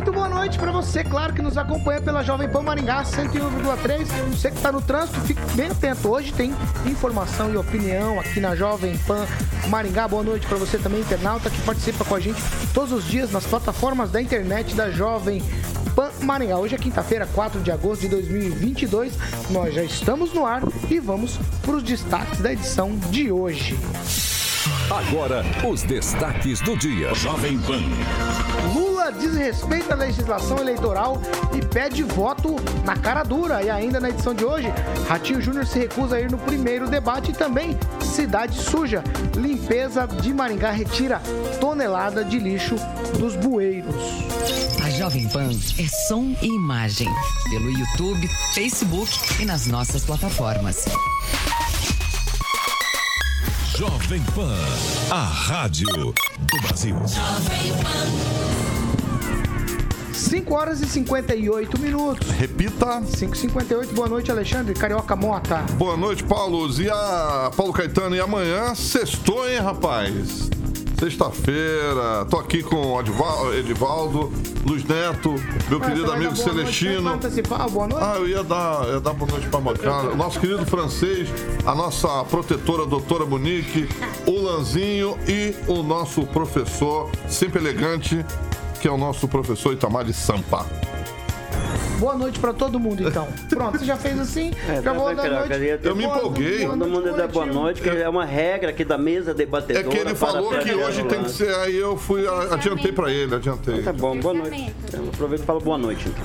Muito boa noite para você, claro, que nos acompanha pela Jovem Pan Maringá 101,3. Você que está no trânsito, fique bem atento. Hoje tem informação e opinião aqui na Jovem Pan Maringá. Boa noite para você também, internauta, que participa com a gente todos os dias nas plataformas da internet da Jovem Pan Maringá. Hoje é quinta-feira, 4 de agosto de 2022. Nós já estamos no ar e vamos para os destaques da edição de hoje. Agora, os destaques do dia. Jovem Pan. Lula desrespeita a legislação eleitoral e pede voto na cara dura. E ainda na edição de hoje, Ratinho Júnior se recusa a ir no primeiro debate e também Cidade Suja. Limpeza de Maringá retira tonelada de lixo dos bueiros. A Jovem Pan é som e imagem. Pelo YouTube, Facebook e nas nossas plataformas. Jovem Pan, a rádio do Brasil. Jovem Pan. 5 horas e 58 minutos. Repita. 5h58. Boa noite, Alexandre. Carioca Mota. Boa noite, Paulo. E a Paulo Caetano. E amanhã, sextou, hein, rapaz? Sexta-feira, tô aqui com o Edivaldo, Luiz Neto, meu ah, querido amigo Celestino. boa noite? Ah, eu ia dar, ia dar boa noite pra Mochada. Nosso querido francês, a nossa protetora, doutora Monique, o Lanzinho e o nosso professor, sempre elegante, que é o nosso professor Itamar de Sampa. Boa noite pra todo mundo, então. Pronto, você já fez assim? É, já vou dar noite. Eu me empolguei. Todo mundo dá boa noite, que é uma regra aqui da mesa debatedora. É que ele falou que hoje tem que ser, aí eu fui, adiantei pra ele, adiantei. Tá bom, boa noite. Eu aproveito e falo boa noite, então.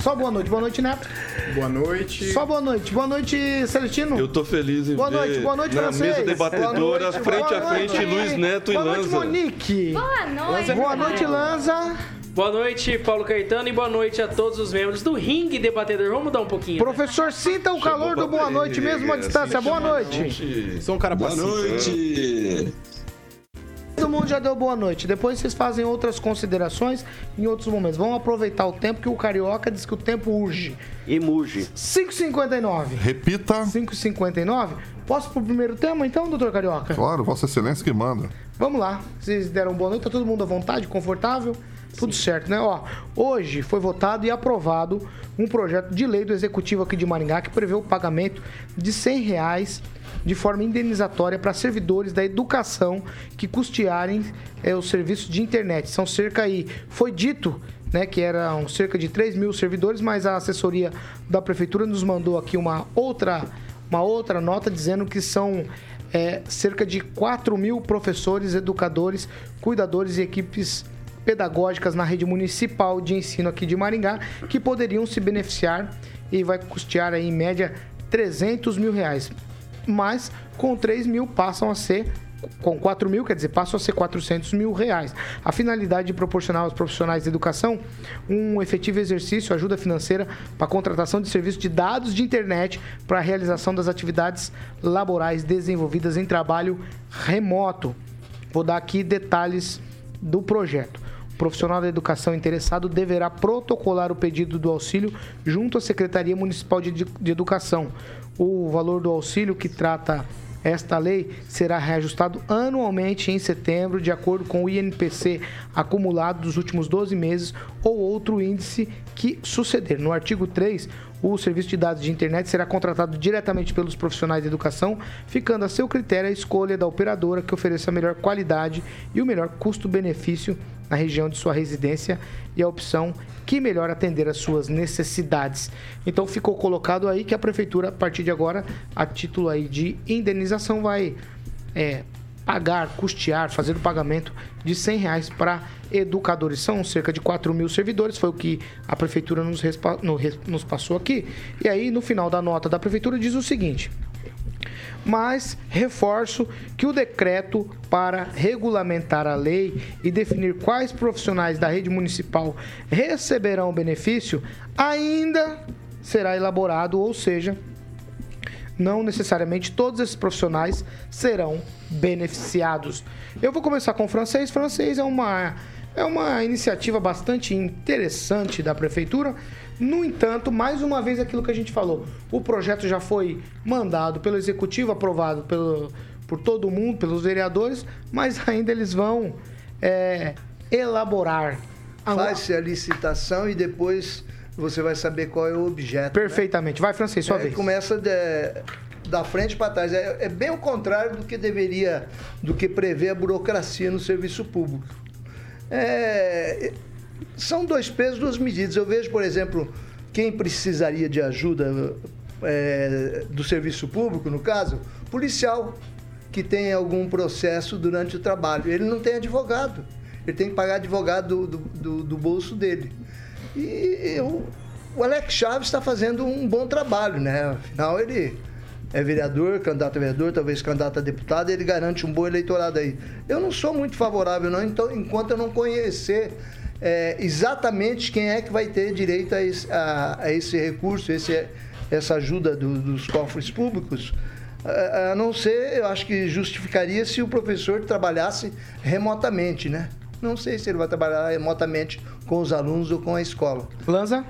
Só boa noite. Boa noite, Neto. Boa noite. Só boa noite. Boa noite, Celestino. Eu tô feliz em boa ver noite, boa noite na mesa debatedora, noite, frente a frente, Luiz Neto e Lanza. Boa noite, Monique. Boa noite. Boa noite, Lanza. Boa noite, Paulo Caetano, e boa noite a todos os membros do Ringue Debatedor. Vamos mudar um pouquinho. Né? Professor, né? sinta o calor do boa noite mesmo à distância. Boa noite. Sou um cara Boa noite. Todo mundo já deu boa noite. Depois vocês fazem outras considerações em outros momentos. Vamos aproveitar o tempo que o Carioca diz que o tempo urge. E muge. 5h59. Repita. 5h59. Posso pro primeiro tema então, doutor Carioca? Claro, Vossa Excelência que manda. Vamos lá. Vocês deram boa noite, tá todo mundo à vontade, confortável? Tudo Sim. certo, né? Ó, hoje foi votado e aprovado um projeto de lei do Executivo aqui de Maringá que prevê o pagamento de 100 reais de forma indenizatória para servidores da educação que custearem é, os serviços de internet. São cerca aí, foi dito né, que eram cerca de 3 mil servidores, mas a assessoria da prefeitura nos mandou aqui uma outra, uma outra nota dizendo que são é, cerca de 4 mil professores, educadores, cuidadores e equipes pedagógicas na rede municipal de ensino aqui de Maringá que poderiam se beneficiar e vai custear aí, em média 300 mil reais. Mas com 3 mil passam a ser com 4 mil, quer dizer, passam a ser 400 mil reais. A finalidade de proporcionar aos profissionais de educação um efetivo exercício, ajuda financeira para a contratação de serviços de dados de internet para a realização das atividades laborais desenvolvidas em trabalho remoto. Vou dar aqui detalhes do projeto profissional da educação interessado deverá protocolar o pedido do auxílio junto à Secretaria Municipal de, Educação. O valor do auxílio que trata esta lei será reajustado anualmente em setembro, de acordo com o INPC acumulado dos últimos 12 meses ou outro índice que suceder. No artigo 3, o serviço de dados de internet será contratado diretamente pelos profissionais de educação, ficando a seu critério a escolha da operadora que ofereça a melhor qualidade e o melhor custo-benefício na região de sua residência e a opção que melhor atender às suas necessidades. Então ficou colocado aí que a prefeitura, a partir de agora, a título aí de indenização, vai é, pagar, custear, fazer o pagamento de 100 reais para educadores. São cerca de 4 mil servidores, foi o que a prefeitura nos, no- nos passou aqui. E aí, no final da nota da prefeitura, diz o seguinte. Mas reforço que o decreto para regulamentar a lei e definir quais profissionais da rede municipal receberão o benefício ainda será elaborado, ou seja, não necessariamente todos esses profissionais serão beneficiados. Eu vou começar com o francês. Francês é uma, é uma iniciativa bastante interessante da prefeitura. No entanto, mais uma vez aquilo que a gente falou, o projeto já foi mandado pelo executivo, aprovado pelo, por todo mundo, pelos vereadores, mas ainda eles vão é, elaborar. Faz-se a licitação e depois você vai saber qual é o objeto. Perfeitamente. Vai, francês, sua É, vez. Começa de- da frente para trás. É, é bem o contrário do que deveria, do que prevê a burocracia no serviço público. É, são dois pesos, duas medidas. Eu vejo, por exemplo, quem precisaria de ajuda é, do serviço público, no caso, policial que tem algum processo durante o trabalho. Ele não tem advogado. Ele tem que pagar advogado do, do, do bolso dele. E eu- o Alex Chaves está fazendo um bom trabalho, né? Afinal, ele é vereador, candidato a vereador, talvez candidato a deputado, ele garante um bom eleitorado aí. Eu não sou muito favorável, não, então, enquanto eu não conhecer é, exatamente quem é que vai ter direito a esse, a- a esse recurso, esse, essa ajuda do- dos cofres públicos. A, a não ser, eu acho que justificaria se o professor trabalhasse remotamente, né? Não sei se ele vai trabalhar remotamente com os alunos ou com a escola. Lanza?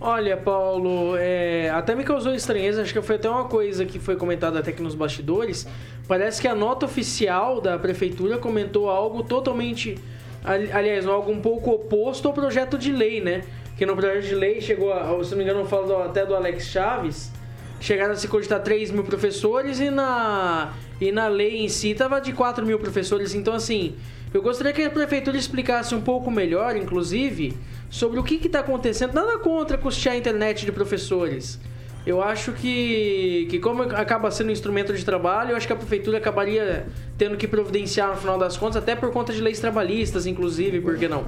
Olha, Paulo, é, até me causou estranheza, acho que foi até uma coisa que foi comentada até aqui nos bastidores. Parece que a nota oficial da prefeitura comentou algo totalmente, ali- aliás, algo um pouco oposto ao projeto de lei, né? Que no projeto de lei chegou, a, se não me engano, eu falo até do Alex Chaves, chegaram a se cogitar 3 mil professores e na, e na lei em si tava de 4 mil professores. Então, assim, eu gostaria que a prefeitura explicasse um pouco melhor, inclusive, sobre o que está acontecendo. Nada contra custear a internet de professores. Eu acho que, que como acaba sendo um instrumento de trabalho, eu acho que a prefeitura acabaria tendo que providenciar no final das contas, até por conta de leis trabalhistas, inclusive, por que não?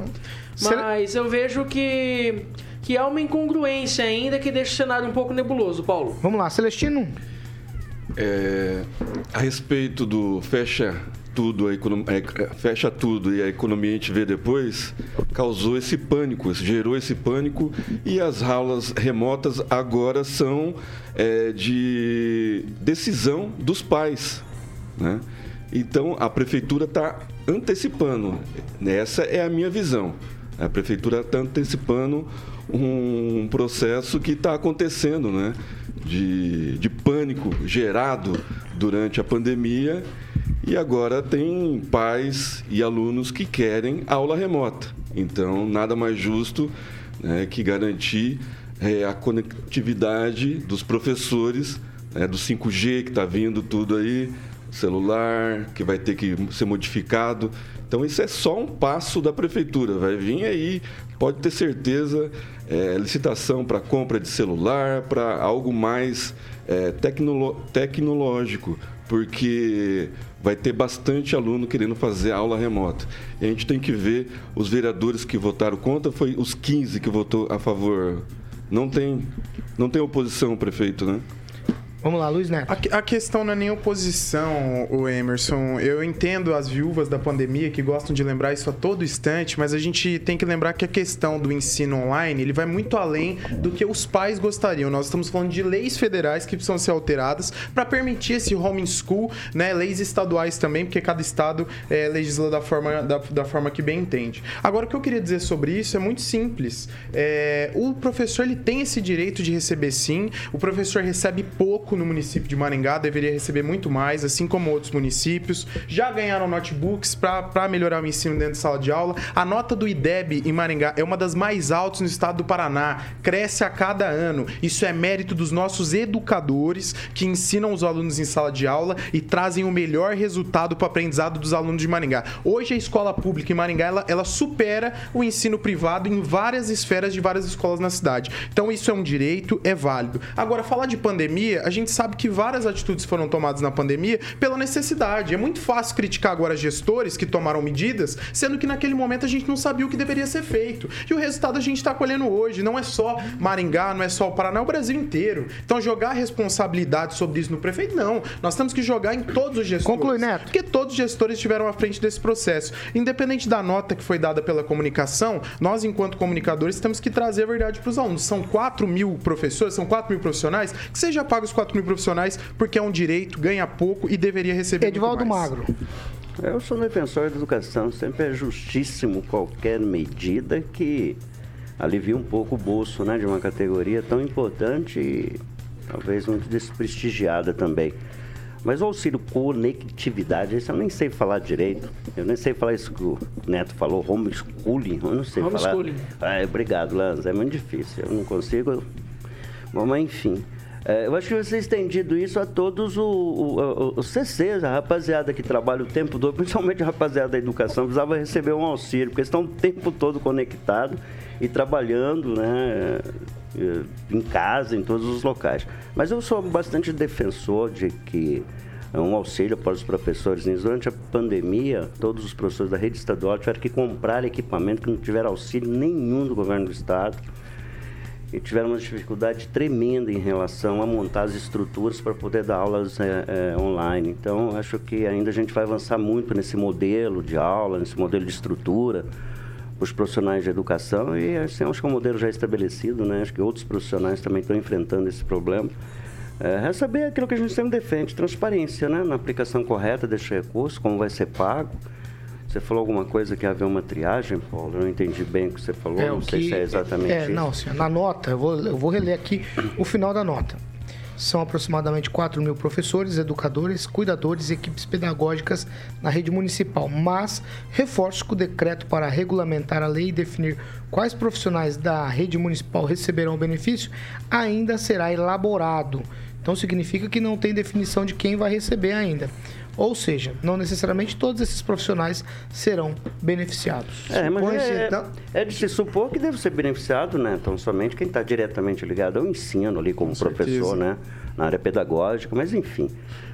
Mas eu vejo que, que há uma incongruência ainda que deixa o cenário um pouco nebuloso, Paulo. Vamos lá, Celestino. É, a respeito do fecha tudo, a econom- é, fecha tudo e a economia a gente vê depois, causou esse pânico, gerou esse pânico e as aulas remotas agora são é, de decisão dos pais. Né? Então a prefeitura está antecipando, essa é a minha visão. A prefeitura está antecipando um processo que está acontecendo, né? De, de pânico gerado durante a pandemia e agora tem pais e alunos que querem aula remota. Então, nada mais justo né, que garantir é, a conectividade dos professores, né, do 5G que está vindo tudo aí, celular que vai ter que ser modificado. Então, isso é só um passo da prefeitura. Vai vir aí, pode ter certeza, é, licitação para compra de celular, para algo mais é, tecnológico, porque vai ter bastante aluno querendo fazer aula remota. E a gente tem que ver os vereadores que votaram contra, foi os 15 que votou a favor. Não tem, não tem oposição, prefeito, né? Vamos lá, Luiz Neto. A, a questão não é nem oposição, o Emerson. Eu entendo as viúvas da pandemia que gostam de lembrar isso a todo instante, mas a gente tem que lembrar que a questão do ensino online ele vai muito além do que os pais gostariam. Nós estamos falando de leis federais que precisam ser alteradas para permitir esse homeschool, né? Leis estaduais também, porque cada estado é, legisla da forma, da, da forma que bem entende. Agora, o que eu queria dizer sobre isso é muito simples. É, o professor ele tem esse direito de receber sim. O professor recebe pouco no município de Maringá, deveria receber muito mais, assim como outros municípios. Já ganharam notebooks para melhorar o ensino dentro de sala de aula. A nota do IDEB em Maringá é uma das mais altas no estado do Paraná, cresce a cada ano. Isso é mérito dos nossos educadores que ensinam os alunos em sala de aula e trazem o melhor resultado para o aprendizado dos alunos de Maringá. Hoje a escola pública em Maringá ela, ela supera o ensino privado em várias esferas de várias escolas na cidade. Então isso é um direito, é válido. Agora falar de pandemia, a gente gente sabe que várias atitudes foram tomadas na pandemia pela necessidade. É muito fácil criticar agora gestores que tomaram medidas, sendo que naquele momento a gente não sabia o que deveria ser feito. E o resultado a gente está colhendo hoje. Não é só Maringá, não é só o Paraná, é o Brasil inteiro. Então jogar responsabilidade sobre isso no prefeito, não. Nós temos que jogar em todos os gestores. Conclui, Neto. Porque todos os gestores estiveram à frente desse processo. Independente da nota que foi dada pela comunicação, nós, enquanto comunicadores, temos que trazer a verdade para os alunos. São 4 mil professores, são 4 mil profissionais, que seja paga os 4 mil profissionais porque é um direito, ganha pouco e deveria receber Edivaldo muito mais. Magro. Eu sou defensor da educação. Sempre é justíssimo qualquer medida que alivie um pouco o bolso né, de uma categoria tão importante e talvez muito desprestigiada também. Mas o auxílio conectividade, isso eu nem sei falar direito. Eu nem sei falar isso que o Neto falou, homeschooling. Eu não sei Homeschooling. falar. Ah, obrigado, Lanza. É muito difícil. Eu não consigo. Bom, mas enfim. É, eu acho que você estendido isso a todos os CCs, a rapaziada que trabalha o tempo todo, principalmente a rapaziada da educação, precisava receber um auxílio, porque estão o tempo todo conectados e trabalhando, né? eh, Em casa, em todos os locais. Mas eu sou bastante defensor de que um auxílio para os professores. Durante a pandemia, todos os professores da rede estadual tiveram que comprar equipamento que não tiveram auxílio nenhum do governo do estado e tiveram uma dificuldade tremenda em relação a montar as estruturas para poder dar aulas eh, eh, online. Então, acho que ainda a gente vai avançar muito nesse modelo de aula, nesse modelo de estrutura para os profissionais de educação e assim, acho que é um modelo já estabelecido, né? Acho que outros profissionais também estão enfrentando esse problema. É, é saber aquilo que a gente sempre defende, transparência, né? Na aplicação correta desse recurso, como vai ser pago. Você falou alguma coisa que havia uma triagem, Paulo? Eu não entendi bem o que você falou, não o sei que- se é exatamente É, isso. não, senhor. Na nota, eu vou, eu vou reler aqui o final da nota. São aproximadamente 4 mil professores, educadores, cuidadores e equipes pedagógicas na rede municipal. Mas reforço que o decreto para regulamentar a lei e definir quais profissionais da rede municipal receberão o benefício ainda será elaborado. Então significa que não tem definição de quem vai receber ainda. Ou seja, não necessariamente todos esses profissionais serão beneficiados. É, mas é, então- é de se supor que deve ser beneficiado, né? Então, somente quem está diretamente ligado ao ensino ali como professor, certeza. né? Na área pedagógica, mas enfim.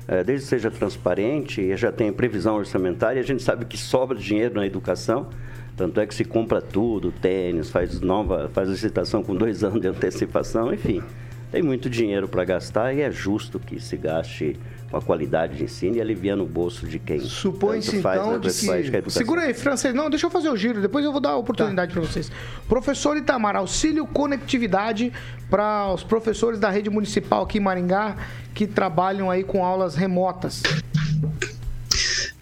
é, desde que seja transparente e já tenha previsão orçamentária, a gente sabe que sobra dinheiro na educação. Tanto é que se compra tudo, tênis, faz nova, faz licitação com dois anos de antecipação, enfim. Tem muito dinheiro para gastar e é justo que se gaste com a qualidade de ensino e aliviando o bolso de quem Supõe-se, então, de que-. Segura aí, francês. Não, deixa eu fazer o giro, depois eu vou dar a oportunidade para vocês. Professor Itamar, auxílio conectividade para os professores da rede municipal aqui em Maringá que trabalham aí com aulas remotas.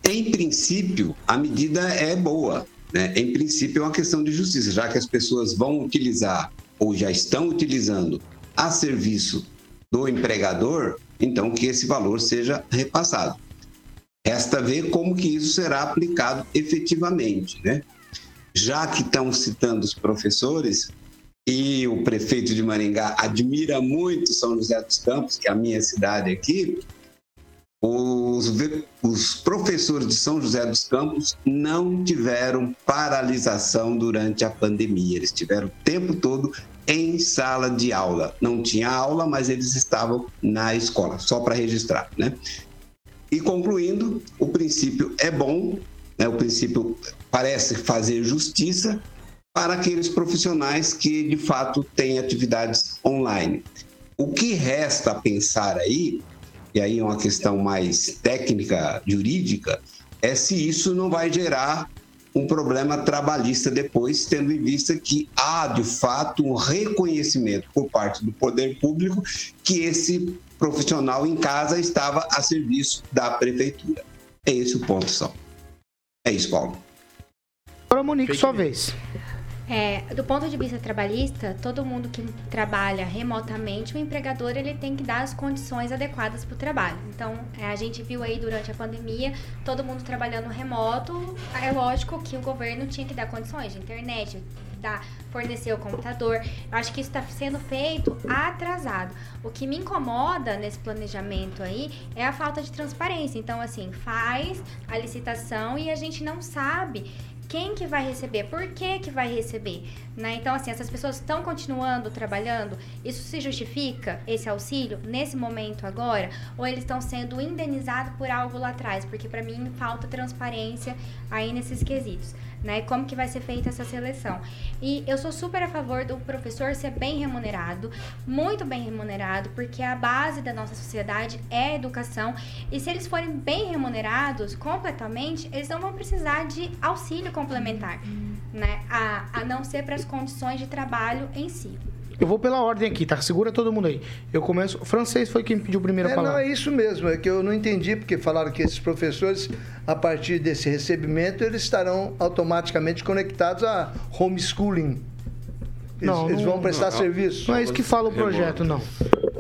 Em princípio, a medida é boa. Né? Em princípio, é uma questão de justiça, já que as pessoas vão utilizar ou já estão utilizando a serviço do empregador, então que esse valor seja repassado. Resta ver como que isso será aplicado efetivamente, né? Já que estão citando os professores e o prefeito de Maringá admira muito São José dos Campos, que é a minha cidade aqui, os, os professores de São José dos Campos não tiveram paralisação durante a pandemia. Eles tiveram o tempo todo em sala de aula. Não tinha aula, mas eles estavam na escola, só para registrar, né? E concluindo, o princípio é bom, né? o princípio parece fazer justiça para aqueles profissionais que de fato têm atividades online. O que resta pensar aí, e aí é uma questão mais técnica, jurídica, é se isso não vai gerar um problema trabalhista depois, tendo em vista que há de fato um reconhecimento por parte do poder público que esse profissional em casa estava a serviço da prefeitura. É esse o ponto só. É isso, Paulo. Agora, Monique, sua vez. É, do ponto de vista trabalhista, todo mundo que trabalha remotamente, o empregador ele tem que dar as condições adequadas para o trabalho. Então, é, a gente viu aí durante a pandemia, todo mundo trabalhando remoto, é lógico que o governo tinha que dar condições de internet, dar, fornecer o computador. Eu acho que isso está sendo feito atrasado. O que me incomoda nesse planejamento aí é a falta de transparência. Então, assim, faz a licitação e a gente não sabe quem que vai receber, por que que vai receber, né? Então, assim, essas pessoas estão continuando trabalhando, isso se justifica, esse auxílio, nesse momento agora, ou eles estão sendo indenizados por algo lá atrás? Porque para mim falta transparência aí nesses quesitos né? Como que vai ser feita essa seleção. E eu sou super a favor do professor ser bem remunerado, muito bem remunerado, porque a base da nossa sociedade é a educação. E se eles forem bem remunerados completamente, eles não vão precisar de auxílio complementar, né? A, a não ser para as condições de trabalho em si. Eu vou pela ordem aqui, tá? Segura todo mundo aí. Eu começo. O francês foi quem pediu primeiro a É, palavra. não, é isso mesmo. É que eu não entendi, porque falaram que esses professores, a partir desse recebimento, eles estarão automaticamente conectados a homeschooling. Eles, Não, eles vão prestar não, serviço. Não é isso que fala o projeto, não.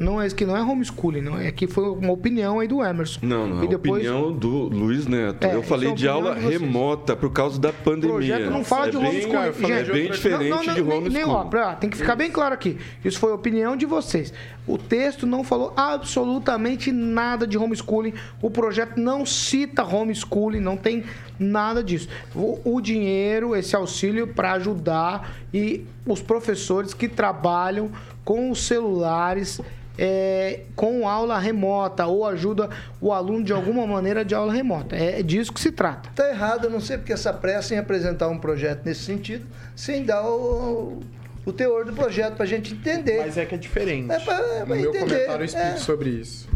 Não é que não é homeschooling, não. É que foi uma opinião aí do Emerson. Não, não, E a depois, opinião do Luiz Neto. É, eu falei é de aula de remota por causa da O pandemia. projeto não fala é de bem, homeschooling. É Gente, bem diferente não, não, de nem- homeschooling. Nem, ó, pra- tem que ficar bem claro aqui. Isso foi a opinião de vocês. O texto não falou absolutamente nada de homeschooling. O projeto não cita homeschooling, não tem nada disso. O, o dinheiro, esse auxílio para ajudar e os professores que trabalham com os celulares. é, com aula remota ou ajuda o aluno de alguma maneira de aula remota. É disso que se trata. Está errado, eu não sei porque essa pressa em apresentar um projeto nesse sentido, sem dar o, o teor do projeto para a gente entender. Mas é que é diferente. É pra- é pra no meu entender, comentário eu explico é. sobre isso.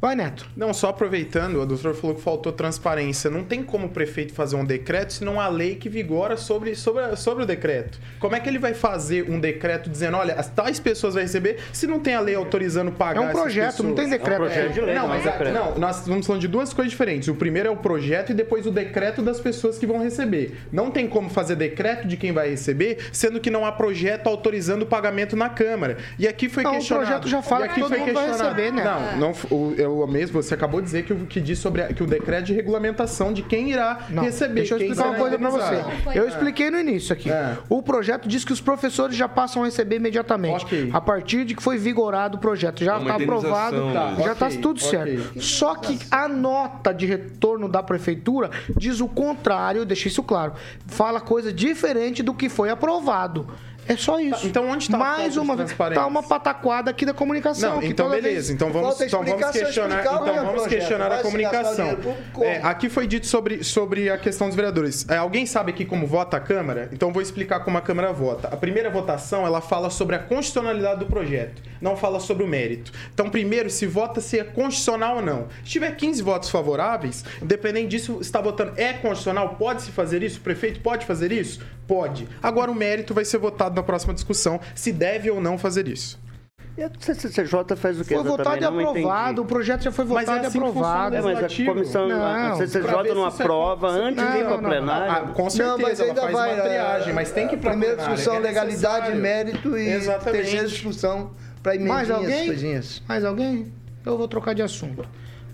Vai, Neto. Não, só aproveitando, o doutor falou que faltou transparência. Não tem como o prefeito fazer um decreto se não há lei que vigora sobre, sobre, sobre o decreto. Como é que ele vai fazer um decreto dizendo, olha, as tais pessoas vão receber, se não tem a lei autorizando pagar É um projeto, não tem decreto. É um projeto de lei, Não, não é mas a- não, nós estamos falando de duas coisas diferentes. O primeiro é o projeto e depois o decreto das pessoas que vão receber. Não tem como fazer decreto de quem vai receber, sendo que não há projeto autorizando o pagamento na Câmara. E aqui foi Não, o questionado. projeto já fala aqui que todo foi mundo vai questionado. receber, né? Não, não, o, eu mesmo, você acabou de dizer que o que diz sobre a- que o decreto de regulamentação de quem irá Não, receber. Deixa eu explicar uma coisa pra você. Eu expliquei no início aqui. O projeto diz que os professores já passam a receber imediatamente. A partir de que foi vigorado o projeto. Já É está aprovado, indenização, já está Ok, tudo certo. Só que a nota de retorno da prefeitura diz o contrário, deixa isso claro. Fala coisa diferente do que foi aprovado. É só isso. então onde está a Mais uma vez, transparência? tá uma pataquada aqui da comunicação. Não, então beleza. vez- Então vamos, então vamos questionar, então vamos projeto. questionar a comunicação. público? É, aqui foi dito sobre, sobre a questão dos vereadores. É, alguém sabe aqui como vota a Câmara? Então vou explicar como a Câmara vota. A primeira votação ela fala sobre a constitucionalidade do projeto, não fala sobre o mérito. Então primeiro se vota se é constitucional ou não. Se tiver 15 votos favoráveis, independente disso, está votando é constitucional, pode se fazer isso? O prefeito pode fazer isso? Pode. Agora o mérito vai ser votado na próxima discussão se deve ou não fazer isso. E a CCJ faz o que Foi votado e? Não aprovado, entendi. o projeto já foi Mas votado é assim e aprovado. É, mas a comissão, a CCJ não aprova antes de ir para plenário. Ah, com certeza, Não, mas ela ainda faz vai. uma triagem, a- mas tem que ir pra Primeira plenário, discussão, é legalidade, mérito e Exatamente. terceira discussão para Mais emendinhas, alguém? coisinhas. Mais alguém? Eu vou trocar de assunto.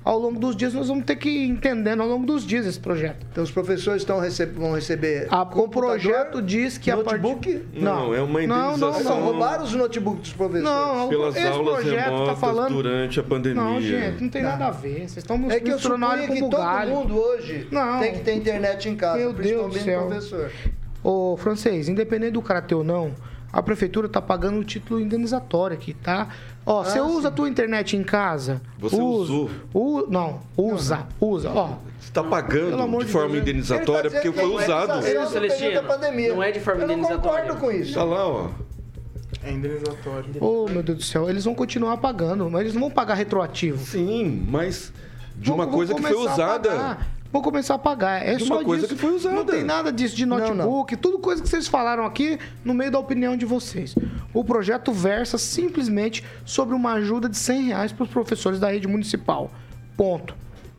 Ao longo dos dias, nós vamos ter que ir entendendo ao longo dos dias esse projeto. Então os professores estão receb- vão receber. A- o projeto diz que a notebook? partir... Não, é uma indenização. Não, roubaram os notebooks dos professores. Não, Pelas esse aulas projeto remotas tá falando... durante a pandemia. Não, gente, não tem nada a ver. Vocês estão É que eu misturando suponho que todo mundo hoje Não. tem que ter internet em casa, Meu Deus do principalmente céu. o professor. Ô, francês, independente do cara ter ou não, a prefeitura tá pagando o título indenizatório aqui, tá? Ó, você usa a tua internet em casa? Você usa, usou. U, não, usa, usa. Ó, Você está pagando de de forma Deus, indenizatória tá porque foi é usado. período Celestino, não é de forma Eu não indenizatória. concordo com isso. Tá lá, ó. É indenizatório. Ô, meu Deus do céu, eles vão continuar pagando, mas eles não vão pagar retroativo. Sim, mas de uma vão coisa que foi usada. Vão começar a pagar. É De só uma coisa disso. que foi usada. Não tem nada disso de notebook, tudo coisa que vocês falaram aqui no meio da opinião de vocês. O projeto versa simplesmente sobre uma ajuda de 100 reais para os professores da rede municipal. Ponto.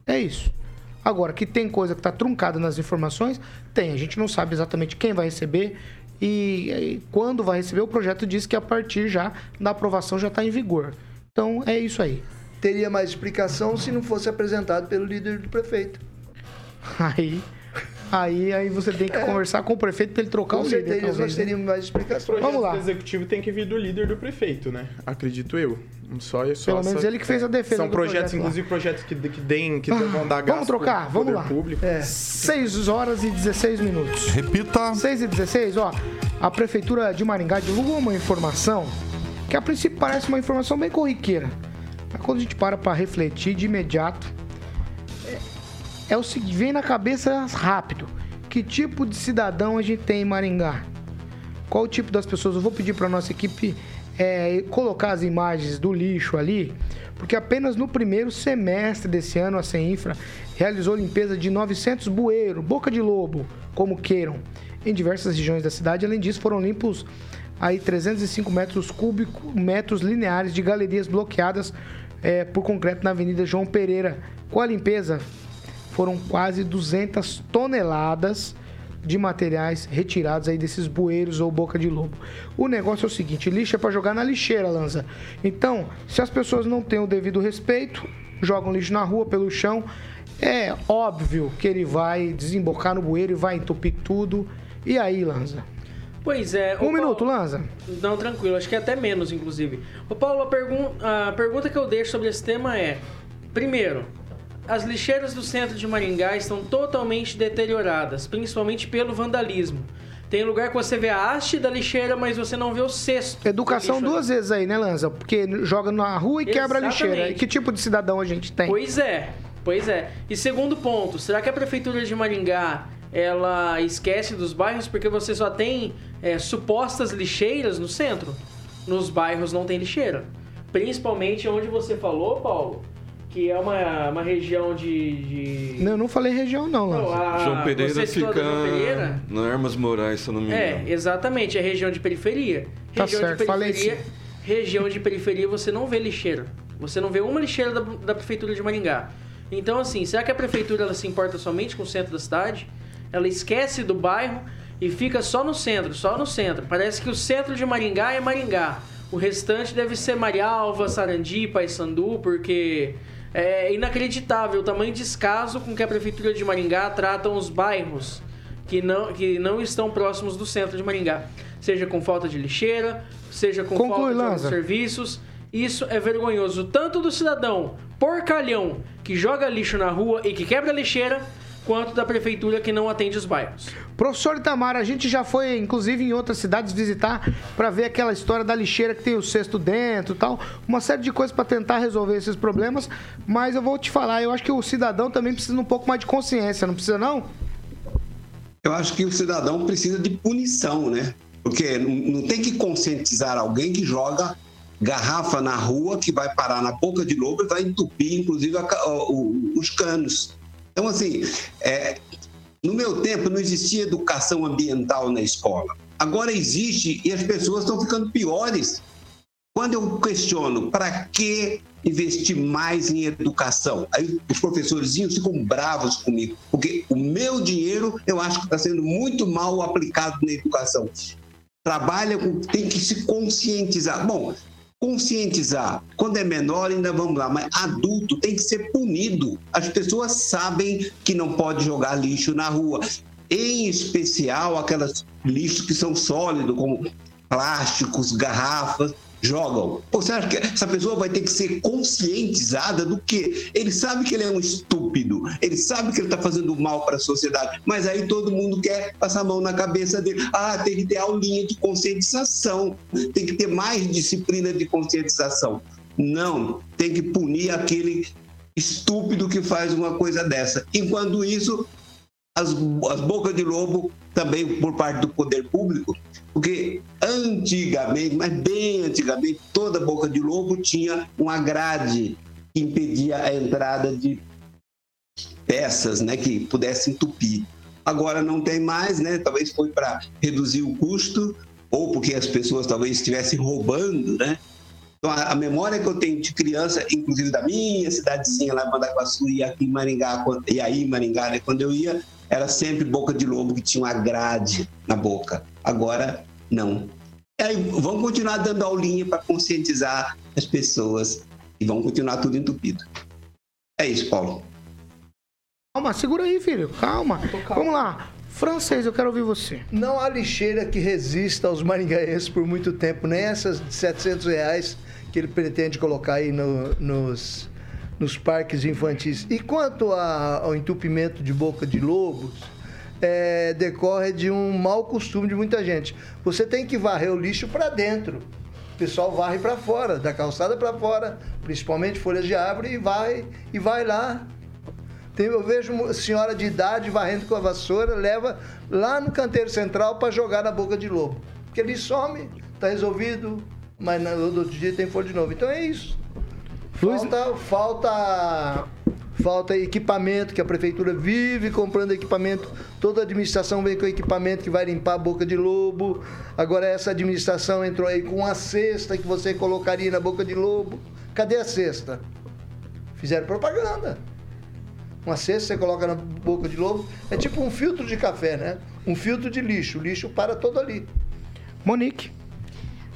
É isso. Agora, que tem coisa que está truncada nas informações, tem. A gente não sabe exatamente quem vai receber e, e quando vai receber. O projeto diz que a partir já da aprovação já está em vigor. Então, é isso aí. Teria mais explicação se não fosse apresentado pelo líder do prefeito. Aí, Aí, aí você tem que conversar com o prefeito para ele trocar Com o líder. certeza talvez, nós teríamos mais explicações. projeto Vamos lá. do executivo tem que vir do líder do prefeito, né? Acredito eu. Só, só Pelo menos ele que fez a defesa São do projetos, projeto lá. inclusive projetos que, que deem, que Ah, vão dar gasto vamos trocar, vamos lá. público. É. 6 horas e 16 minutos. Repita. 6 e 16, ó. A Prefeitura de Maringá divulgou uma informação que a princípio parece uma informação bem corriqueira. Mas quando a gente para para refletir de imediato, é, é o seguinte, vem na cabeça rápido. Que tipo de cidadão a gente tem em Maringá? Qual o tipo das pessoas? Eu vou pedir para nossa equipe é, colocar as imagens do lixo ali, porque apenas no primeiro semestre desse ano a CEINFRA realizou limpeza de 900 bueiros, boca de lobo, como queiram, em diversas regiões da cidade. Além disso, foram limpos aí 305 metros cúbicos, metros lineares de galerias bloqueadas é, por concreto na Avenida João Pereira. Com a limpeza, foram quase 200 toneladas de materiais retirados aí desses bueiros ou boca de lobo. O negócio é o seguinte, lixo é para jogar na lixeira, Lanza. Então, se as pessoas não têm o devido respeito, jogam lixo na rua, pelo chão, é óbvio que ele vai desembocar no bueiro e vai entupir tudo. E aí, Lanza? Pois é. Um ô, minuto, Paulo- Lanza. Não, tranquilo, acho que é até menos, inclusive. Ô Paulo, a, pergun a pergunta que eu deixo sobre esse tema é: primeiro, as lixeiras do centro de Maringá estão totalmente deterioradas, principalmente pelo vandalismo. Tem lugar que você vê a haste da lixeira, mas você não vê o cesto. Educação duas vezes aí, né, Lanza? Porque joga na rua e quebra a lixeira. E que tipo de cidadão a gente tem? Pois é, pois é. E segundo ponto, será que a prefeitura de Maringá ela esquece dos bairros porque você só tem é, supostas lixeiras no centro? Nos bairros não tem lixeira. Principalmente onde você falou, Paulo, que é uma, uma região de. de... Não, eu não falei região não. Não, a- João Pereira fica João Pereira? no Armas Moraes, se eu não me É, engano. exatamente, é região de periferia. Tá Região certo, de falei periferia, sim. região de periferia você não vê lixeira. Você não vê uma lixeira da, da prefeitura de Maringá. Então, assim, será que a prefeitura ela se importa somente com o centro da cidade? Ela esquece do bairro e fica só no centro, só no centro. Parece que o centro de Maringá é Maringá. O restante deve ser Marialva, Sarandi, Paissandu, porque é inacreditável o tamanho de descaso com que a prefeitura de Maringá trata os bairros que não, que não estão próximos do centro de Maringá. Seja com falta de lixeira, seja com Conclui, falta de serviços. Isso é vergonhoso, tanto do cidadão porcalhão que joga lixo na rua e que quebra a lixeira, quanto da prefeitura que não atende os bairros. Professor Itamar, a gente já foi, inclusive, em outras cidades visitar para ver aquela história da lixeira que tem o cesto dentro e tal. Uma série de coisas para tentar resolver esses problemas. Mas eu vou te falar, eu acho que o cidadão também precisa de um pouco mais de consciência, não precisa não? Eu acho que o cidadão precisa de punição, né? Porque não, tem que conscientizar alguém que joga garrafa na rua, que vai parar na boca de lobo e vai entupir, inclusive, a o- os canos. Então, assim, é, no meu tempo não existia educação ambiental na escola. Agora existe e as pessoas estão ficando piores. Quando eu questiono para que investir mais em educação, aí os professorzinhos ficam bravos comigo, porque o meu dinheiro eu acho que está sendo muito mal aplicado na educação. Trabalha com, tem que se conscientizar. Bom, conscientizar, quando é menor ainda vamos lá, mas adulto tem que ser punido. As pessoas sabem que não pode jogar lixo na rua, em especial aquelas lixos que são sólidos, como plásticos, garrafas, jogam. Você acha que essa pessoa vai ter que ser conscientizada do que? Ele sabe que ele é um estúpido, ele sabe que ele está fazendo mal para a sociedade, mas aí todo mundo quer passar a mão na cabeça dele. Ah, tem que ter aulinha de conscientização, tem que ter mais disciplina de conscientização. Não, tem que punir aquele estúpido que faz uma coisa dessa. Enquanto isso, as, as bocas de lobo também por parte do poder público, porque antigamente, mas bem antigamente, toda boca de lobo tinha uma grade que impedia a entrada de peças, né, que pudessem entupir. Agora não tem mais, né? Talvez foi para reduzir o custo ou porque as pessoas talvez estivessem roubando, né? Então, a, a memória que eu tenho de criança, inclusive da minha cidadezinha lá, Mandaguaçu e aqui em Maringá, e aí em Maringá, né, quando eu ia, era sempre boca de lobo que tinha uma grade na boca. Agora, não. Aí, vamos continuar dando aulinha para conscientizar as pessoas e vamos continuar tudo entupido. É isso, Paulo. Calma, segura aí, filho. Calma. Vamos lá. Francês, eu quero ouvir você. Não há lixeira que resista aos maringaenses por muito tempo, nem essas de 700 reais que ele pretende colocar aí no- nos, nos parques infantis. E quanto a- ao entupimento de boca de lobos, é, decorre de um mau costume de muita gente. Você tem que varrer o lixo para dentro. O pessoal varre para fora, da calçada para fora, principalmente folhas de árvore, e vai, e vai lá. Tem- eu vejo uma senhora de idade varrendo com a vassoura, leva lá no canteiro central para jogar na boca de lobo. Porque ele some, tá resolvido, mas no outro dia tem folha de novo. Então é isso. Falta, falta, falta equipamento, que a prefeitura vive comprando equipamento. Toda a administração vem com equipamento que vai limpar a boca de lobo. Agora essa administração entrou aí com a cesta que você colocaria na boca de lobo. Cadê a cesta? Fizeram propaganda. Uma cesta você coloca na boca de lobo. É tipo um filtro de café, né? Um filtro de lixo. O lixo para todo ali. Monique.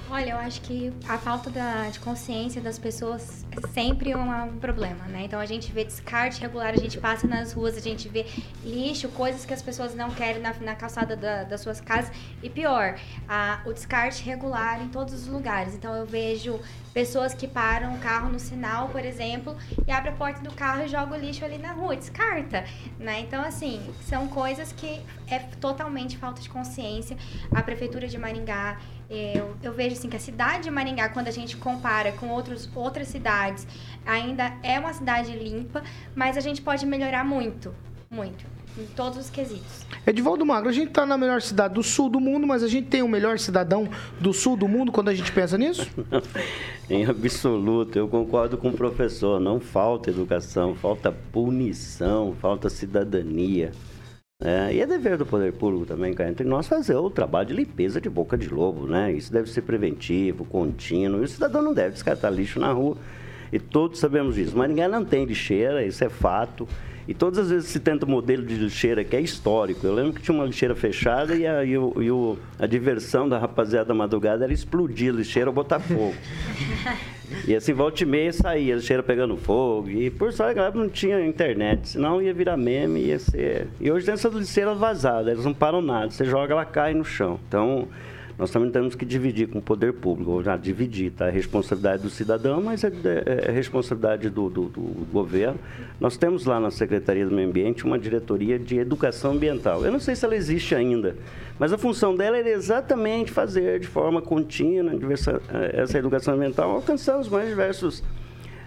Olha, eu acho que a falta da- de consciência das pessoas sempre um, problema, né? Então a gente vê descarte regular, a gente passa nas ruas, a gente vê lixo, coisas que as pessoas não querem na, na calçada da- das suas casas. E pior, a- o descarte regular em todos os lugares. Então eu vejo pessoas que param o carro no sinal, por exemplo, e abre a porta do carro e joga o lixo ali na rua, descarta, né? Então, assim, são coisas que é totalmente falta de consciência. A Prefeitura de Maringá, eu, eu vejo assim que a cidade de Maringá, quando a gente compara com outros, outras cidades, ainda é uma cidade limpa, mas a gente pode melhorar muito, muito, em todos os quesitos. Edivaldo Magro, a gente tá na melhor cidade do sul do mundo, mas a gente tem o melhor cidadão do sul do mundo quando a gente pensa nisso? Em absoluto, eu concordo com o professor. Não falta educação, falta punição, falta cidadania. né? e é dever do poder público também, cá entre nós, fazer o trabalho de limpeza de boca de lobo, né? Isso deve ser preventivo, contínuo. E o cidadão não deve descartar lixo na rua. E todos sabemos disso. Maringá não tem lixeira, isso é fato. E todas as vezes se tenta um modelo de lixeira que é histórico. Eu lembro que tinha uma lixeira fechada e a, e o- e o- a diversão da rapaziada da madrugada era explodir a lixeira ou botar fogo. E assim, volta e meia saía, a lixeira pegando fogo. E por sorte, época não tinha internet, senão ia virar meme, ia ser. E hoje tem essas lixeiras vazadas, elas não param nada. Você joga, ela cai no chão. Então, nós também temos que dividir com o poder público, já dividir, tá? É responsabilidade do cidadão, mas é, é- é responsabilidade do, do- do governo. Nós temos lá na Secretaria do Meio Ambiente uma diretoria de educação ambiental. Eu não sei se ela existe ainda, mas a função dela é exatamente fazer de forma contínua diversa- eh, essa educação ambiental, alcançar os mais diversos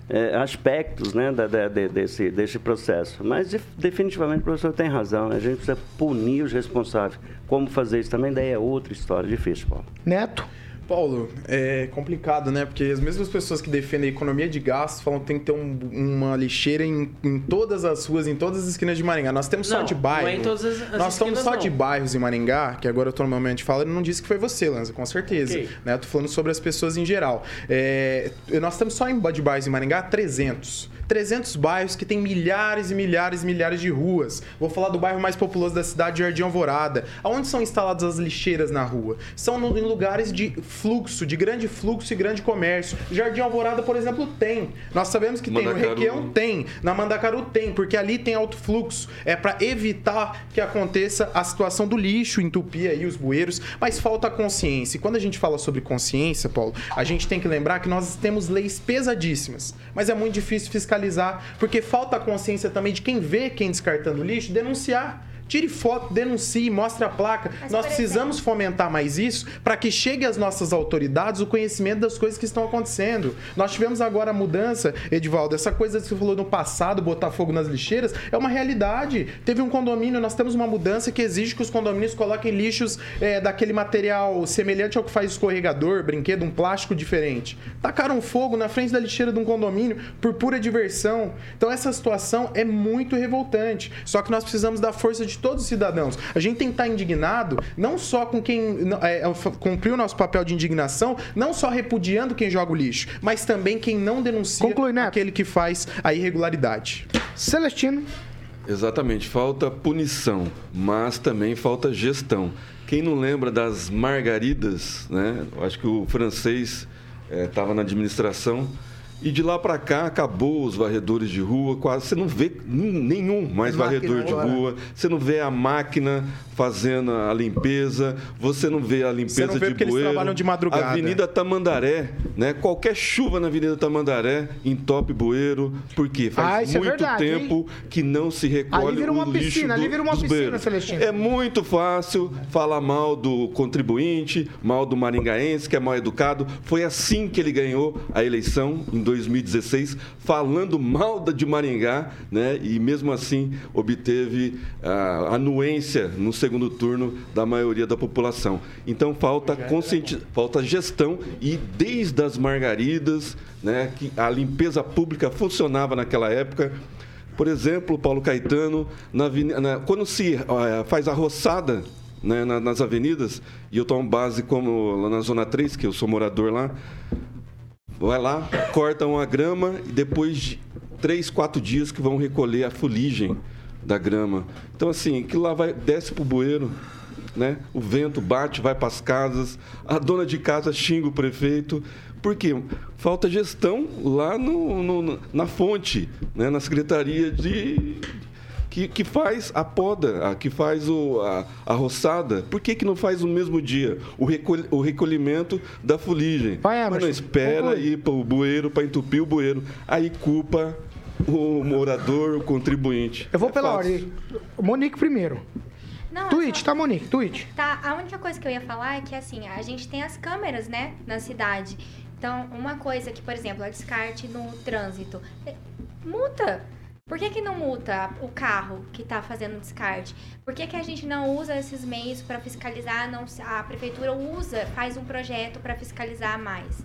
eh, aspectos né, da- da- de- desse, desse processo. Mas de- definitivamente o professor tem razão, a gente precisa punir os responsáveis. Como fazer isso também, daí é outra história difícil, Paulo. Neto. Paulo, é complicado, né? Porque as mesmas pessoas que defendem a economia de gastos falam que tem que ter um- uma lixeira em, em todas as ruas, em todas as esquinas de Maringá. Nós temos só Não, de não bairro. é em todas as- as Nós estamos só não. de bairros em Maringá, que agora eu tô no meu momento de fala, ele não disse que foi você, Lanza, com certeza. Ok. Né? Eu tô falando sobre as pessoas em geral. É, nós estamos só em de bairros em Maringá 300. 300 bairros que tem milhares e milhares e milhares de ruas. Vou falar do bairro mais populoso da cidade, Jardim Alvorada. Aonde são instaladas as lixeiras na rua? São no- em lugares de fluxo, de grande fluxo e grande comércio. Jardim Alvorada, por exemplo, tem. Nós sabemos que tem. No Mandacaru. Requião tem. Na Mandacaru tem, porque ali tem alto fluxo. É para evitar que aconteça a situação do lixo, entupir aí os bueiros. Mas falta consciência. E quando a gente fala sobre consciência, Paulo, a gente tem que lembrar que nós temos leis pesadíssimas. Mas é muito difícil fiscalizar, porque falta a consciência também de quem vê quem descartando lixo, denunciar. Tire foto, denuncie, mostre a placa. Mas, Nós precisamos fomentar mais isso para que chegue às nossas autoridades o conhecimento das coisas que estão acontecendo. Nós tivemos agora a mudança, Edivaldo, essa coisa que você falou no passado, botar fogo nas lixeiras, é uma realidade. Teve um condomínio, nós temos uma mudança que exige que os condomínios coloquem lixos é, daquele material semelhante ao que faz escorregador, brinquedo, um plástico diferente. Tacaram fogo na frente da lixeira de um condomínio por pura diversão. Então essa situação é muito revoltante. Só que nós precisamos da força de todos os cidadãos. A gente tem que estar indignado não só com quem é, é, cumpriu o nosso papel de indignação, não só repudiando quem joga o lixo, mas também quem não denuncia aquele que faz a irregularidade. Celestino. Exatamente, falta punição, mas também falta gestão. Quem não lembra das margaridas, né? Eu acho que o francês estava na administração E de lá para cá acabou os varredores de rua, quase você não vê nenhum mais varredor de rua, você não vê a máquina fazendo a limpeza, você não vê a limpeza não vê de porque eles bueiro. trabalham de madrugada. Avenida Tamandaré, né? Qualquer chuva na Avenida Tamandaré entope bueiro, porque faz Ah, é muito verdade, tempo que não se recolhe Ali vira o uma lixo piscina, do, ali vira uma piscina. Celestino. É muito fácil falar mal do contribuinte, mal do maringaense, que é mal educado. Foi assim que ele ganhou a eleição em 2016, falando mal da de Maringá, né? E mesmo assim obteve a anuência no segundo turno da maioria da população. Então falta conscienti... falta gestão e desde as margaridas, né, que a limpeza pública funcionava naquela época, por exemplo, Paulo Caetano, na na- quando se eh, faz a roçada né, na- nas avenidas, e eu tomo base como lá na Zona 3, que eu sou morador lá, vai lá, cortam a grama e depois de três, quatro dias que vão recolher a fuligem da grama. Então, assim, aquilo lá vai, desce pro bueiro, né? O vento bate, vai para as casas, a dona de casa xinga o prefeito. Por quê? Falta gestão lá no, no- na fonte, né? na Secretaria de. Que, que faz a poda, a- que faz o, a, a roçada. Por que, que não faz no mesmo dia o, recol- o recolhimento da fuligem? Vai, Mas não espera ir para o bueiro, para entupir o bueiro. Aí culpa o morador, o contribuinte. Eu vou É pela fácil. ordem. Monique primeiro. Não, é Tweet, só- tá, Monique? Tweet. Tá, a única coisa que eu ia falar é que assim, a gente tem as câmeras, né, na cidade. Então, uma coisa que, por exemplo, a descarte no trânsito. é, Multa! Por que, que não multa o carro que tá fazendo descarte? Por que, que a gente não usa esses meios para fiscalizar? Não, a prefeitura usa, faz um projeto para fiscalizar mais.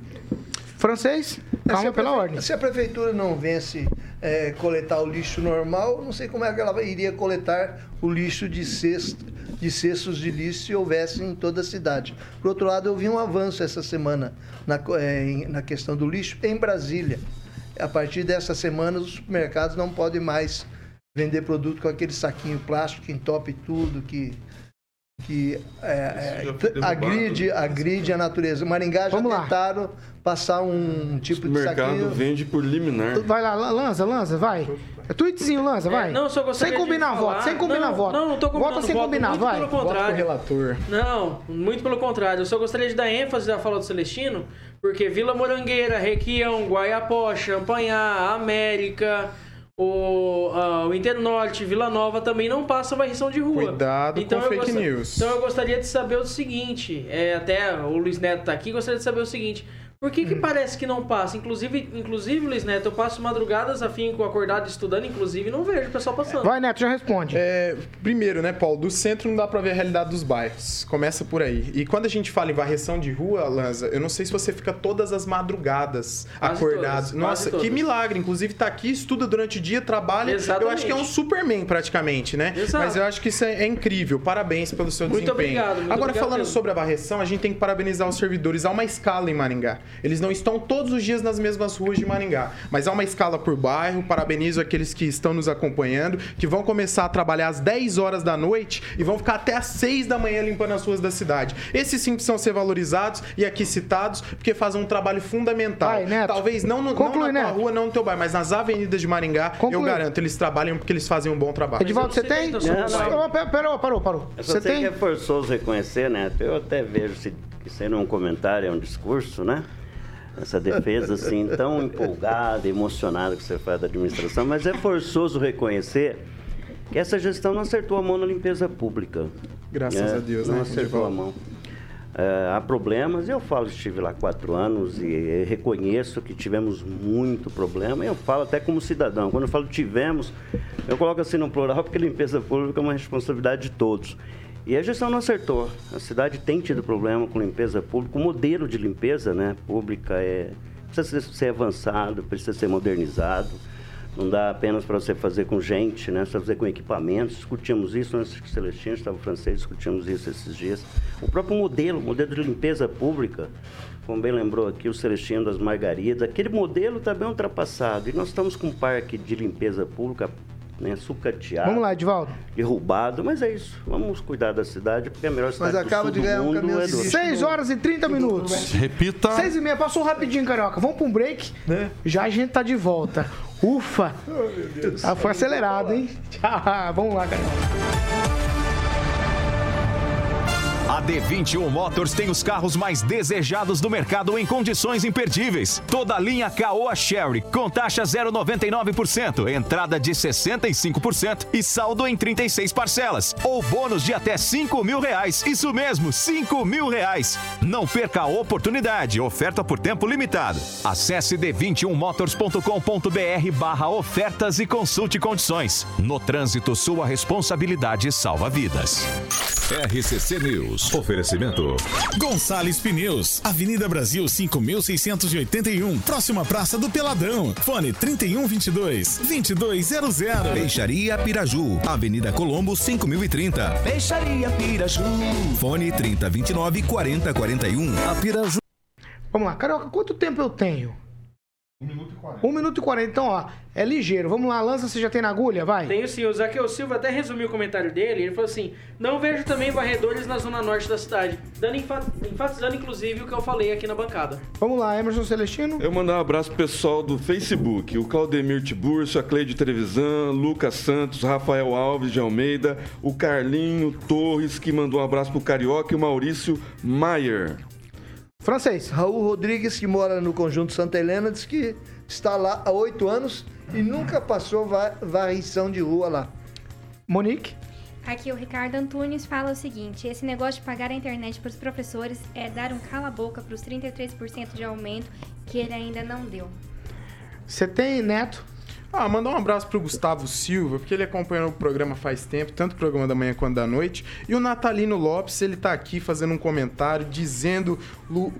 Francês, Se calma a pela ordem. Se a prefeitura não vence é, coletar o lixo normal, não sei como é que ela iria coletar o lixo de, cesto, de cestos de lixo se houvesse em toda a cidade. Por outro lado, eu vi um avanço essa semana na, é, na questão do lixo em Brasília. A partir dessa semana, os supermercados não podem mais vender produto com aquele saquinho plástico que entope tudo, que que é, é, agride, né? agride a natureza. Maringá já Vamos lá. tentaram passar um tipo O de mercado saquinho. vende por liminar. Vai lá, Lan- Lanza, Lanza, vai. É tweetzinho, Lanza, vai. É, não, só gostaria sem combinar de voto, falar- sem combinar não, voto. Não, não tô combinando Vota sem voto, combinar, muito vai. pelo contrário. relator. Não, muito pelo contrário. Eu só gostaria de dar ênfase à fala do Celestino, porque Vila Morangueira, Requião, Guaiapó, Champanhar, América, o, ah, o Internorte, Vila Nova também não passam varrição de rua. Cuidado com eu fake news. Então eu gostaria de saber o seguinte, é, até o Luiz Neto tá aqui, gostaria de saber o seguinte. Por que, que parece que não passa? Inclusive, inclusive, Luiz Neto, eu passo madrugadas afinco, acordado, estudando, inclusive, e não vejo o pessoal passando. Vai, Neto, já responde. É, primeiro, né, Paulo, do centro não dá pra ver a realidade dos bairros. Começa por aí. E quando a gente fala em varreção de rua, Lanza, eu não sei se você fica todas as madrugadas Quase acordado. todas, quase Nossa, todas. que milagre. Inclusive tá aqui, estuda durante o dia, trabalha. Eu Exatamente. acho que é um Superman praticamente, né? Exato. Mas eu acho que isso é, é incrível. Parabéns pelo seu Muito desempenho. obrigado, muito Agora obrigado falando mesmo. sobre a varreção, a gente tem que parabenizar os servidores. Há uma escala em Maringá. Eles não estão todos os dias nas mesmas ruas de Maringá, mas há uma escala por bairro. Parabenizo aqueles que estão nos acompanhando, que vão começar a trabalhar às 10 horas da noite e vão ficar até às 6 da manhã limpando as ruas da cidade. Esses sim precisam ser valorizados e aqui citados, porque fazem um trabalho fundamental. Vai, Neto. Talvez não, no, Conclui, não na tua Neto. rua, não no teu bairro, mas nas avenidas de Maringá, eu Conclui. garanto, eles trabalham porque eles fazem um bom trabalho. Edivaldo, você eu não tem? Não, pera- Parou, parou, parou. Eu Você tem? que é forçoso reconhecer, né? Eu até vejo se, que sendo um comentário, é um discurso, né? Essa defesa assim tão empolgada, emocionada que você faz da administração, mas é forçoso reconhecer que essa gestão não acertou a mão na limpeza pública. Graças É, a Deus, não né, acertou a mão. É, há problemas, eu falo, estive lá quatro anos e reconheço que tivemos muito problema. Eu falo até como cidadão. Quando eu falo tivemos, eu coloco assim no plural porque limpeza pública é uma responsabilidade de todos. E a gestão não acertou. A cidade tem tido problema com limpeza pública. O modelo de limpeza né, pública é, precisa ser, avançado, precisa ser modernizado. Não dá apenas para você fazer com gente, né? Você fazer com equipamentos. Discutimos isso o Celestino estava francês, discutimos isso esses dias. O próprio modelo, o modelo de limpeza pública, como bem lembrou aqui o Celestino das Margaridas, aquele modelo está bem ultrapassado. E nós estamos com um parque de limpeza pública né? Sucateado. Vamos lá, Edivaldo. Derrubado, mas é isso. Vamos cuidar da cidade, porque é a melhor cidade Mas acaba de ganhar um mundo caminhão é de do... lixo. 6 horas e 30 minutos. Repita. 6 e meia, passou rapidinho, Carioca. Vamos pra um break? Já a gente tá de volta. Ufa! Ah, foi acelerado, hein? Tchau. Vamos lá, Carioca. A D21 Motors tem os carros mais desejados do mercado em condições imperdíveis. Toda a linha Caoa Sherry com taxa 0,99%, entrada de 65% e saldo em 36 parcelas. Ou bônus de até 5 mil reais. Isso mesmo, 5 mil reais. Não perca a oportunidade. Oferta por tempo limitado. Acesse d21motors.com.br barra ofertas e consulte condições. No trânsito, sua responsabilidade salva vidas. RCC News. Oferecimento. Gonçalves Pneus, Avenida Brasil 5681, próxima Praça do Peladão. Fone 3122 2200. Peixaria Piraju, Avenida Colombo 5030. Peixaria Piraju. Fone 3029 4041. A Piraju. Vamos lá, Carioca, quanto tempo eu tenho? 1 minuto e 40. 1 minuto e 40. Então, ó, é ligeiro. Vamos lá, lança, você já tem na agulha? Vai. Tenho sim, o Zaqueu Silva até resumiu o comentário dele. Ele falou assim: Não vejo também varredores na zona norte da cidade. Dando enfa- enfatizando, inclusive, o que eu falei aqui na bancada. Vamos lá, Emerson Celestino. Eu mandar um abraço pro pessoal do Facebook, o Claudemir Tiburcio, a Cleide Trevisan, Lucas Santos, Rafael Alves de Almeida, o Carlinho Torres, que mandou um abraço pro Carioca, e o Maurício Maier. Francês. Raul Rodrigues, que mora no Conjunto Santa Helena, diz que está lá há oito anos e nunca passou va- varrição de rua lá. Monique. Aqui o Ricardo Antunes fala o seguinte: esse negócio de pagar a internet para os professores é dar um cala-boca para os 33% de aumento que ele ainda não deu. Você tem, Neto? Ah, mandar um abraço pro Gustavo Silva, porque ele acompanhou o programa faz tempo, tanto o programa da manhã quanto da noite. E o Natalino Lopes, ele tá aqui fazendo um comentário dizendo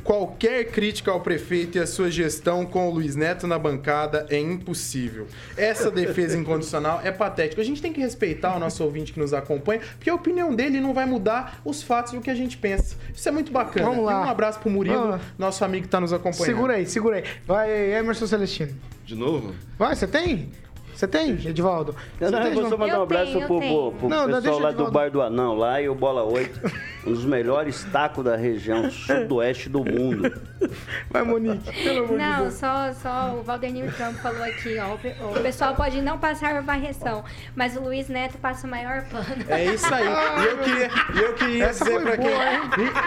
qualquer crítica ao prefeito e a sua gestão com o Luiz Neto na bancada é impossível. Essa defesa incondicional é patética. A gente tem que respeitar o nosso ouvinte que nos acompanha, porque a opinião dele não vai mudar os fatos e o que a gente pensa. Isso é muito bacana. Vamos lá. E um abraço pro Murilo, nosso amigo que tá nos acompanhando. Segura aí, segura aí. Vai, Emerson Celestino. De novo? Vai, você tem? Você tem, Edivaldo? Não, tem, eu vou só mandar um abraço pro, pro, pro Não, não, pessoal deixa lá do. Bar do Anão, lá e o Bola 8, um dos melhores tacos da região sudoeste do mundo. Vai, Monique, pelo amor de Não, Deus. só, só o Valdemir Trump falou aqui, ó. o pe- O pessoal pode não passar varreção, mas o Luiz Neto passa o maior pano. É isso aí. E eu queria, e eu queria Essa dizer pra quem.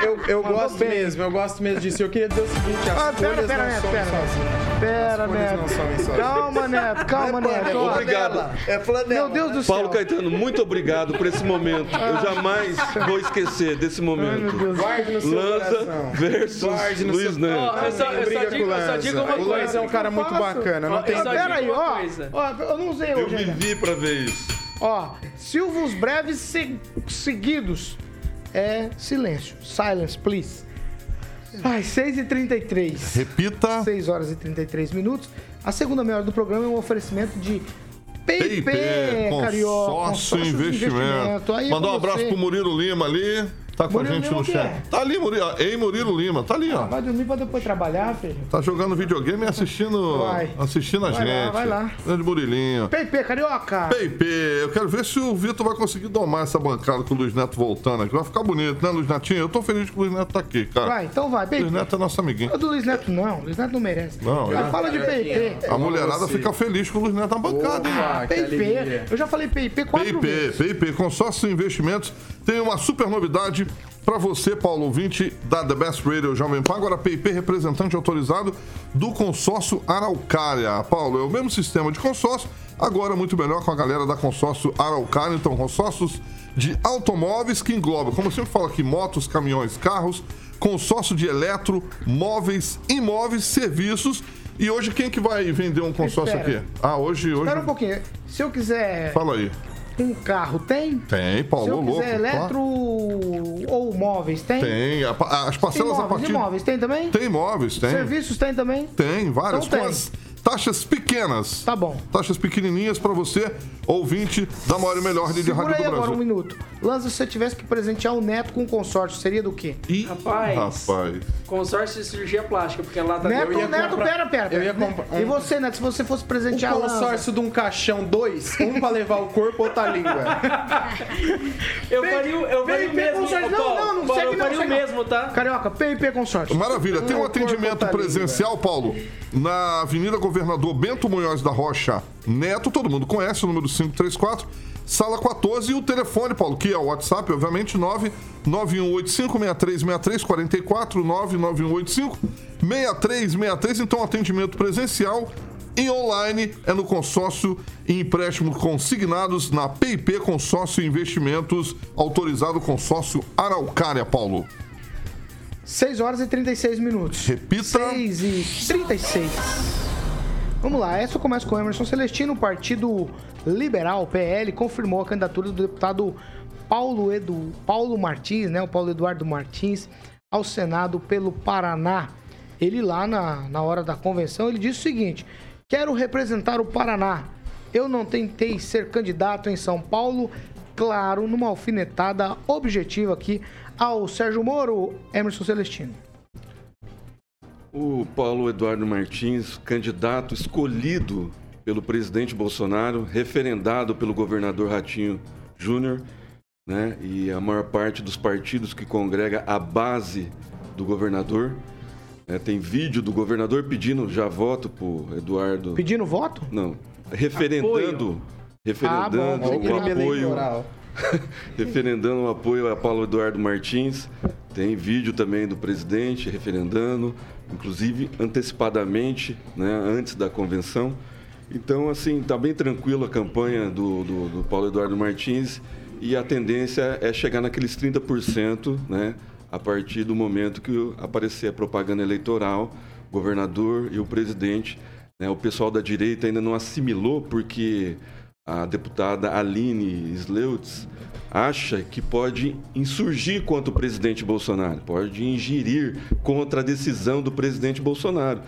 eu eu Mandou gosto bem. mesmo, eu gosto mesmo disso. Eu queria dizer o seguinte: as Ah, pera, folhas pera, não Neto, somem pera, sozinhas. Pera, As folhas Neto. Calma, Neto, calma, é Neto. é Obrigado. É flanela. Meu Deus do Paulo céu. Caetano, muito obrigado por esse momento. Eu jamais vou esquecer desse momento. Guarde no seu Lanza coração. versus Guarde no Luiz seu- Neto. Ó, eu só, eu só digo, eu só digo uma. O Lanza coisa. é um cara muito Faço. bacana. Não Ó, tem eu só Pera digo aí, uma ó. coisa. Ó, eu não usei Eu hoje ainda. vivi pra ver isso. Ó, silvos breves se- seguidos. É silêncio. Silence, please. Ai, 6h33. Repita. 6 horas e 33 minutos. A segunda meia hora do programa é um oferecimento de PIP, Carioca. consórcio consórcio de investimento. Aí é Mandar um abraço pro Murilo Lima ali. Tá com Murilo a gente Lima no chat. Tá ali, Murilo. Ei, Murilo Lima. Tá ali, ó. Vai dormir pra depois trabalhar, filho. Tá jogando videogame e assistindo, Vai. assistindo a Vai lá, gente. vai lá. Grande Murilinho. PIP, Carioca. PIP, eu quero ver se o Vitor vai conseguir domar essa bancada com o Luiz Neto voltando aqui. Vai ficar bonito, né, Luiz Netinho? Eu tô feliz que o Luiz Neto tá aqui, cara. Vai, então vai, PIP. Luiz Neto é nosso amiguinho. O do Luiz Neto não, Luiz Neto não merece. Não, Já é. fala de PIP. A mulherada fica feliz com o Luiz Neto na bancada, hein? Opa, PIP. alegria. Eu já falei PIP quatro PIP, vezes. PIP, Consórcio de Investimentos tem uma super novidade para você, Paulo ouvinte da The Best Radio Jovem Pan. Agora, PIP, representante autorizado do consórcio Araucária. Paulo, é o mesmo sistema de consórcio, agora muito melhor com a galera da consórcio Araucária. Então, consórcios de automóveis que engloba, como eu sempre falo aqui, motos, caminhões, carros, consórcio de eletro, móveis, imóveis, serviços. E hoje quem que vai vender um consórcio Espera. aqui? Ah, hoje, hoje. Espera um pouquinho. Se eu quiser Fala aí. Um carro, tem? Tem, Paulo, Se eu louco. quiser eletro ou móveis, tem? Tem. A- As parcelas a Imóveis, partir. imóveis, tem também? Tem imóveis, tem. Serviços tem também? Tem, vários. Então com tem. As taxas pequenas. Tá bom. Taxas pequenininhas para você, ouvinte da maior e melhor de Segura rádio aí do agora Brasil. um minuto. Lanza, se você tivesse que presentear o neto com um consórcio, seria do quê? Ih, Rapaz. rapaz. Consórcio de cirurgia plástica, porque lá tá Neto, eu ia Neto, comprar- pera, pera. eu ia comprar- E você, Neto, se você fosse Um presentear Lanza? consórcio de um caixão, dois, um pra levar o corpo, outra a língua. Eu faria, o- eu faria o PIP mesmo. consórcio. Paulo, Não, não, não Paulo, segue eu faria o mesmo, tá? Carioca, PIP consórcio. Maravilha. Tem um Um atendimento presencial, Paulo, na Avenida Governador Bento Munhoz da Rocha Neto, todo mundo conhece, o número 534, sala 14, e o telefone, Paulo, que é o WhatsApp, obviamente, 99185-6363-44, 99185-6363. Então, atendimento presencial e online é no consórcio e empréstimo consignados na PIP Consórcio Investimentos, autorizado consórcio Araucária, Paulo. 6 horas e 36 minutos. Repita. 6 e 36. Vamos lá, essa começa com o Emerson Celestino, o Partido Liberal, PL, confirmou a candidatura do deputado Paulo, Edu, Paulo Martins, né, o Paulo Eduardo Martins, ao Senado pelo Paraná. Ele lá na, na hora da convenção, ele disse o seguinte, quero representar o Paraná. Eu não tentei ser candidato em São Paulo, claro, numa alfinetada objetiva aqui ao Sérgio Moro, Emerson Celestino. O Paulo Eduardo Martins, candidato escolhido pelo presidente Bolsonaro, referendado pelo governador Ratinho Júnior, né? E a maior parte dos partidos que congrega a base do governador. né? tem vídeo do governador pedindo já voto pro Eduardo. Pedindo voto? Não. Referendando. Referendando Ah, bom, o apoio. eleitoral. referendando o apoio a Paulo Eduardo Martins. Tem vídeo também do presidente referendando, inclusive antecipadamente, né, antes da convenção. Então, assim, está bem tranquilo a campanha do, do, do Paulo Eduardo Martins e a tendência é chegar naqueles 30%, né, a partir do momento que aparecer a propaganda eleitoral, o governador e o presidente. né. o pessoal da direita ainda não assimilou porque a deputada Aline Sleutz acha que pode insurgir contra o presidente Bolsonaro, pode ingerir contra a decisão do presidente Bolsonaro.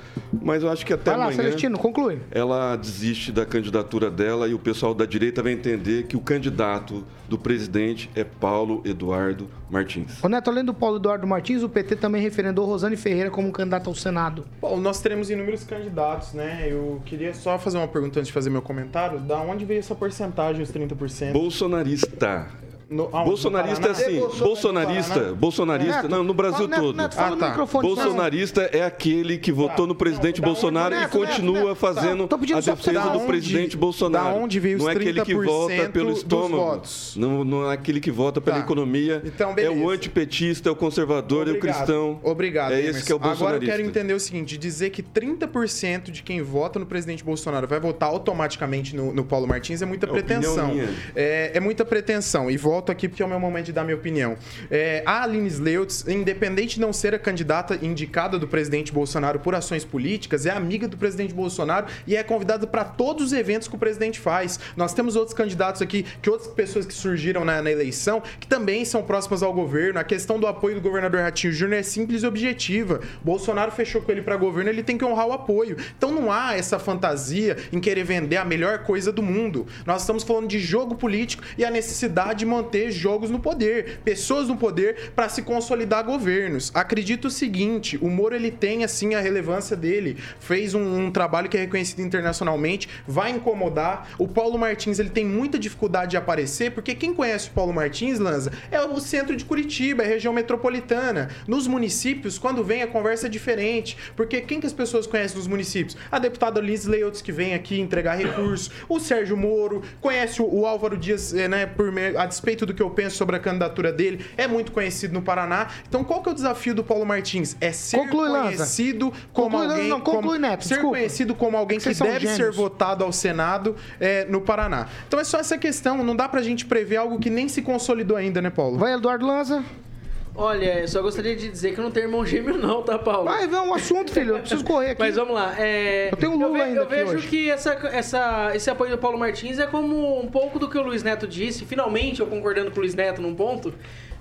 Mas eu acho que até Vai lá, amanhã Celestino, conclui. ela desiste da candidatura dela e o pessoal da direita vai entender que o candidato do presidente é Paulo Eduardo Martins. Ô Neto, além do Paulo Eduardo Martins, o PT também referendou Rosane Ferreira como candidato ao Senado. Bom, nós teremos inúmeros candidatos, né? Eu queria só fazer uma pergunta antes de fazer meu comentário. Da onde veio essa porcentagem, os 30%? Bolsonarista. No-? Bolsonarista é No Paraná? assim, bolsonarista, Paraná? bolsonarista, não, no Brasil Neto, todo. Neto, Ah, tá. Bolsonarista é aquele que votou no presidente Bolsonaro Neto, e continua Neto, Neto, fazendo pedindo a defesa do onde- presidente Bolsonaro. da onde veio os não é aquele que vota 30% pelo estômago. Não, não é aquele que vota pela Tá. economia. Então, é o antipetista, é o conservador, é o Obrigado. cristão. Obrigado. É esse que é o Agora eu bolsonarista. quero entender o seguinte: dizer que 30% de quem vota no presidente Bolsonaro vai votar automaticamente no, no Paulo Martins é muita É pretensão. É, é muita pretensão. E volto aqui porque é o meu momento de dar minha opinião. É, a Aline Sleutz, independente de não ser a candidata indicada do presidente Bolsonaro por ações políticas, é amiga do presidente Bolsonaro e é convidada para todos os eventos que o presidente faz. Nós temos outros candidatos aqui, que outras pessoas que surgiram na, na eleição, que também são próximas ao governo. A questão do apoio do governador Ratinho Júnior é simples e objetiva. Bolsonaro fechou com ele para governo, ele tem que honrar o apoio. Então não há essa fantasia em querer vender a melhor coisa do mundo. Nós estamos falando de jogo político e a necessidade de manter jogos no poder, pessoas no poder para se consolidar governos. Acredito o seguinte, o Moro ele tem assim a relevância dele, fez um, um trabalho que é reconhecido internacionalmente, vai incomodar. O Paulo Martins ele tem muita dificuldade de aparecer, porque quem conhece o Paulo Martins, Lanza, é o centro de Curitiba, é região metropolitana. Nos municípios, quando vem a conversa é diferente, porque quem que as pessoas conhecem nos municípios? A deputada Liz Leutz que vem aqui entregar recursos, o Sérgio Moro, conhece o, o Álvaro Dias, eh, né, por a despeito do que eu penso sobre a candidatura dele, é muito conhecido no Paraná. Então, qual que é o desafio do Paulo Martins? É ser Conclui, Lanza. conhecido como Conclui, alguém, não, conclui, como- Neto, ser desculpa. conhecido como alguém Vocês que deve ser votado ao Senado eh, no Paraná. Então é só essa questão, não dá pra gente prever algo que nem se consolidou ainda, né, Paulo? Vai, Eduardo Lanza. Olha, eu só gostaria de dizer que eu não tenho irmão gêmeo não, tá, Paulo? Vai, vai, um assunto, filho. Eu preciso correr aqui. Mas vamos lá. é, Eu tenho um Lula ve- ainda Eu vejo hoje. que essa, essa, esse apoio do Paulo Martins é como um pouco do que o Luiz Neto disse. Finalmente, eu concordando com o Luiz Neto num ponto,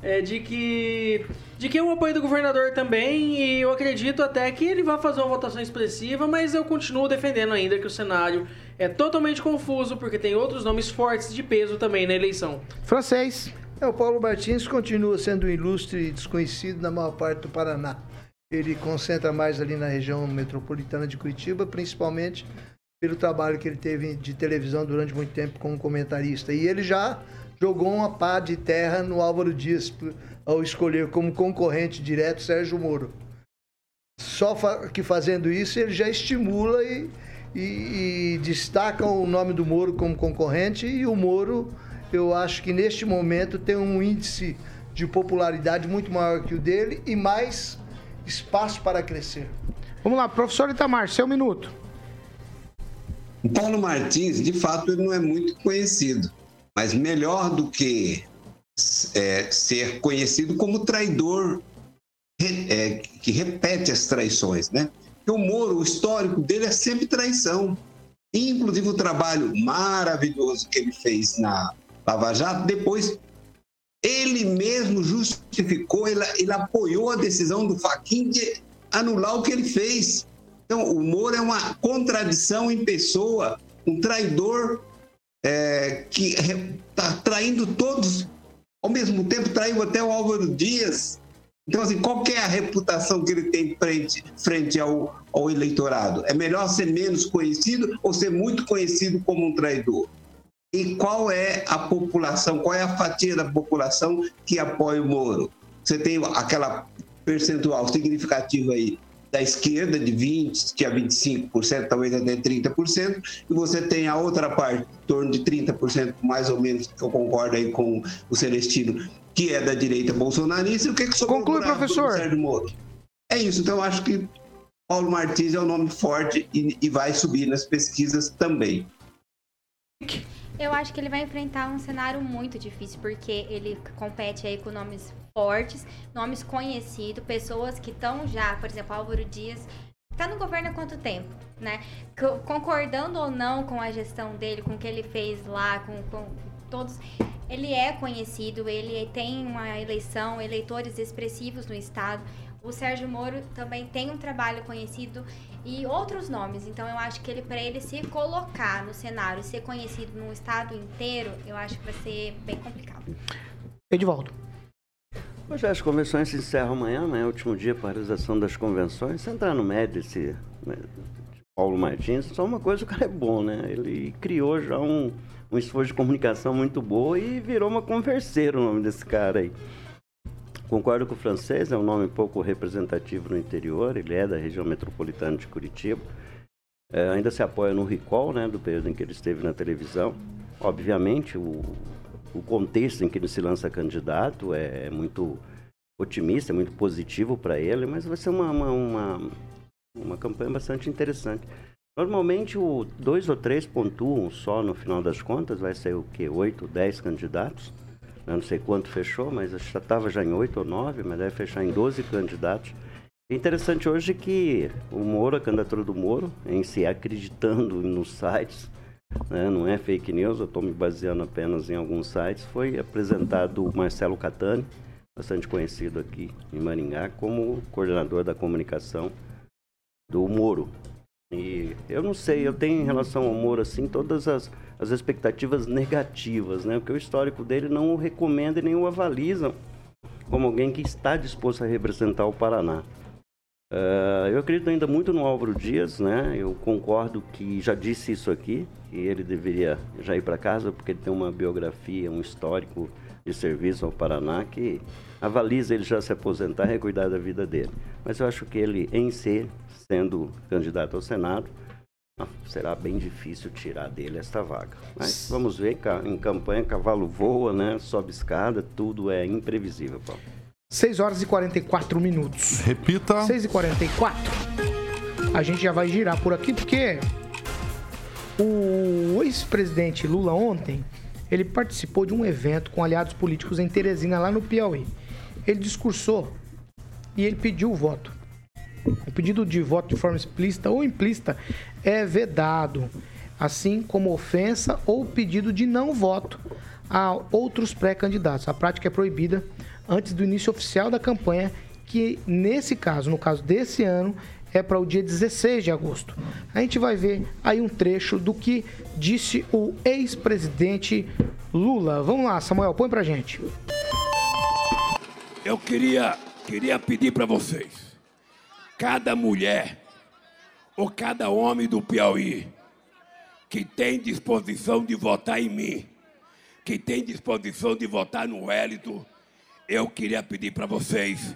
é, de que de que o apoio do governador também e eu acredito até que ele vai fazer uma votação expressiva, mas eu continuo defendendo ainda que o cenário é totalmente confuso porque tem outros nomes fortes de peso também na eleição. Francês. É, o Paulo Martins continua sendo ilustre e desconhecido na maior parte do Paraná. Ele concentra mais ali na região metropolitana de Curitiba, principalmente pelo trabalho que ele teve de televisão durante muito tempo como comentarista. E ele já jogou uma pá de terra no Álvaro Dias ao escolher como concorrente direto Sérgio Moro. Só que fazendo isso ele já estimula e, e, e destaca o nome do Moro como concorrente e o Moro, eu acho que neste momento tem um índice de popularidade muito maior que o dele e mais espaço para crescer. Vamos lá, professor Itamar, seu minuto. O Paulo Martins, de fato, ele não é muito conhecido, mas melhor do que é, ser conhecido como traidor é, que repete as traições, né? Porque o Moro, o histórico dele é sempre traição. Inclusive o trabalho maravilhoso que ele fez na Lava Jato, depois ele mesmo justificou, ele, ele apoiou a decisão do Faquin de anular o que ele fez. Então, o Moro é uma contradição em pessoa, um traidor é, que está traindo todos, ao mesmo tempo traiu até o Álvaro Dias. Então, assim, qual é a reputação que ele tem frente, frente ao, ao eleitorado? É melhor ser menos conhecido ou ser muito conhecido como um traidor? E qual é a população, qual é a fatia da população que apoia o Moro? Você tem aquela percentual significativa aí da esquerda, de 20% que é 25%, talvez até 30%, e você tem a outra parte, em torno de 30%, mais ou menos, que eu concordo aí com o Celestino, que é da direita bolsonarista. E o que, que sobrou Conclui, professor. Sérgio Moro? É isso, então eu acho que Paulo Martins é um nome forte e, e vai subir nas pesquisas também. Eu acho que ele vai enfrentar um cenário muito difícil, porque ele compete aí com nomes fortes, nomes conhecidos, pessoas que estão já, por exemplo, Álvaro Dias está no governo há quanto tempo, né? Concordando ou não com a gestão dele, com o que ele fez lá, com, com todos, ele é conhecido, ele tem uma eleição, eleitores expressivos no estado. O Sérgio Moro também tem um trabalho conhecido e outros nomes. Então eu acho que ele para ele se colocar no cenário e ser conhecido no estado inteiro, eu acho que vai ser bem complicado. Edivaldo. Hoje as convenções se encerram amanhã, amanhã é o último dia para a realização das convenções. Se entrar no esse né, Paulo Martins, só uma coisa, o cara é bom, né? Ele criou já um, um esforço de comunicação muito boa e virou uma converseira o nome desse cara aí. Concordo com o francês, é um nome pouco representativo no interior, ele é da região metropolitana de Curitiba. É, ainda se apoia no recall, né, do período em que ele esteve na televisão. Obviamente, o, o contexto em que ele se lança candidato é, é muito otimista, é muito positivo para ele, mas vai ser uma, uma, uma, uma campanha bastante interessante. Normalmente, o 2 ou 3.1 só no final das contas vai ser o quê? 8, 10 candidatos. Não sei quanto fechou, mas estava já em 8 ou 9, mas deve fechar em 12 candidatos. É interessante hoje que o Moro, a candidatura do Moro, em si acreditando nos sites, né, não é fake news, eu estou me baseando apenas em alguns sites, foi apresentado o Marcelo Catani, bastante conhecido aqui em Maringá, como coordenador da comunicação do Moro. E eu não sei, eu tenho em relação ao Moro, assim, todas as, as expectativas negativas, né? Porque o histórico dele não o recomenda e nem o avaliza como alguém que está disposto a representar o Paraná. Uh, eu acredito ainda muito no Álvaro Dias, né? Eu concordo que já disse isso aqui, que ele deveria já ir para casa porque ele tem uma biografia, um histórico de serviço ao Paraná que avaliza ele já se aposentar e cuidar da vida dele. Mas eu acho que ele em si sendo candidato ao Senado, será bem difícil tirar dele esta vaga. Mas vamos ver, em campanha, cavalo voa, né? Sobe escada, tudo é imprevisível, Paulo. 6 horas e 44 minutos. Repita. 6 e 44. A gente já vai girar por aqui porque o ex-presidente Lula ontem, ele participou de um evento com aliados políticos em Teresina, lá no Piauí. Ele discursou e ele pediu o voto. O pedido de voto de forma explícita ou implícita é vedado, assim como ofensa ou pedido de não voto a outros pré-candidatos. A prática é proibida antes do início oficial da campanha, que nesse caso, no caso desse ano, é para o dia 16 de agosto. A gente vai ver aí um trecho do que disse o ex-presidente Lula. Vamos lá, Samuel, põe pra gente. Eu queria, queria pedir para vocês, cada mulher ou cada homem do Piauí que tem disposição de votar em mim, que tem disposição de votar no Wellington, eu queria pedir para vocês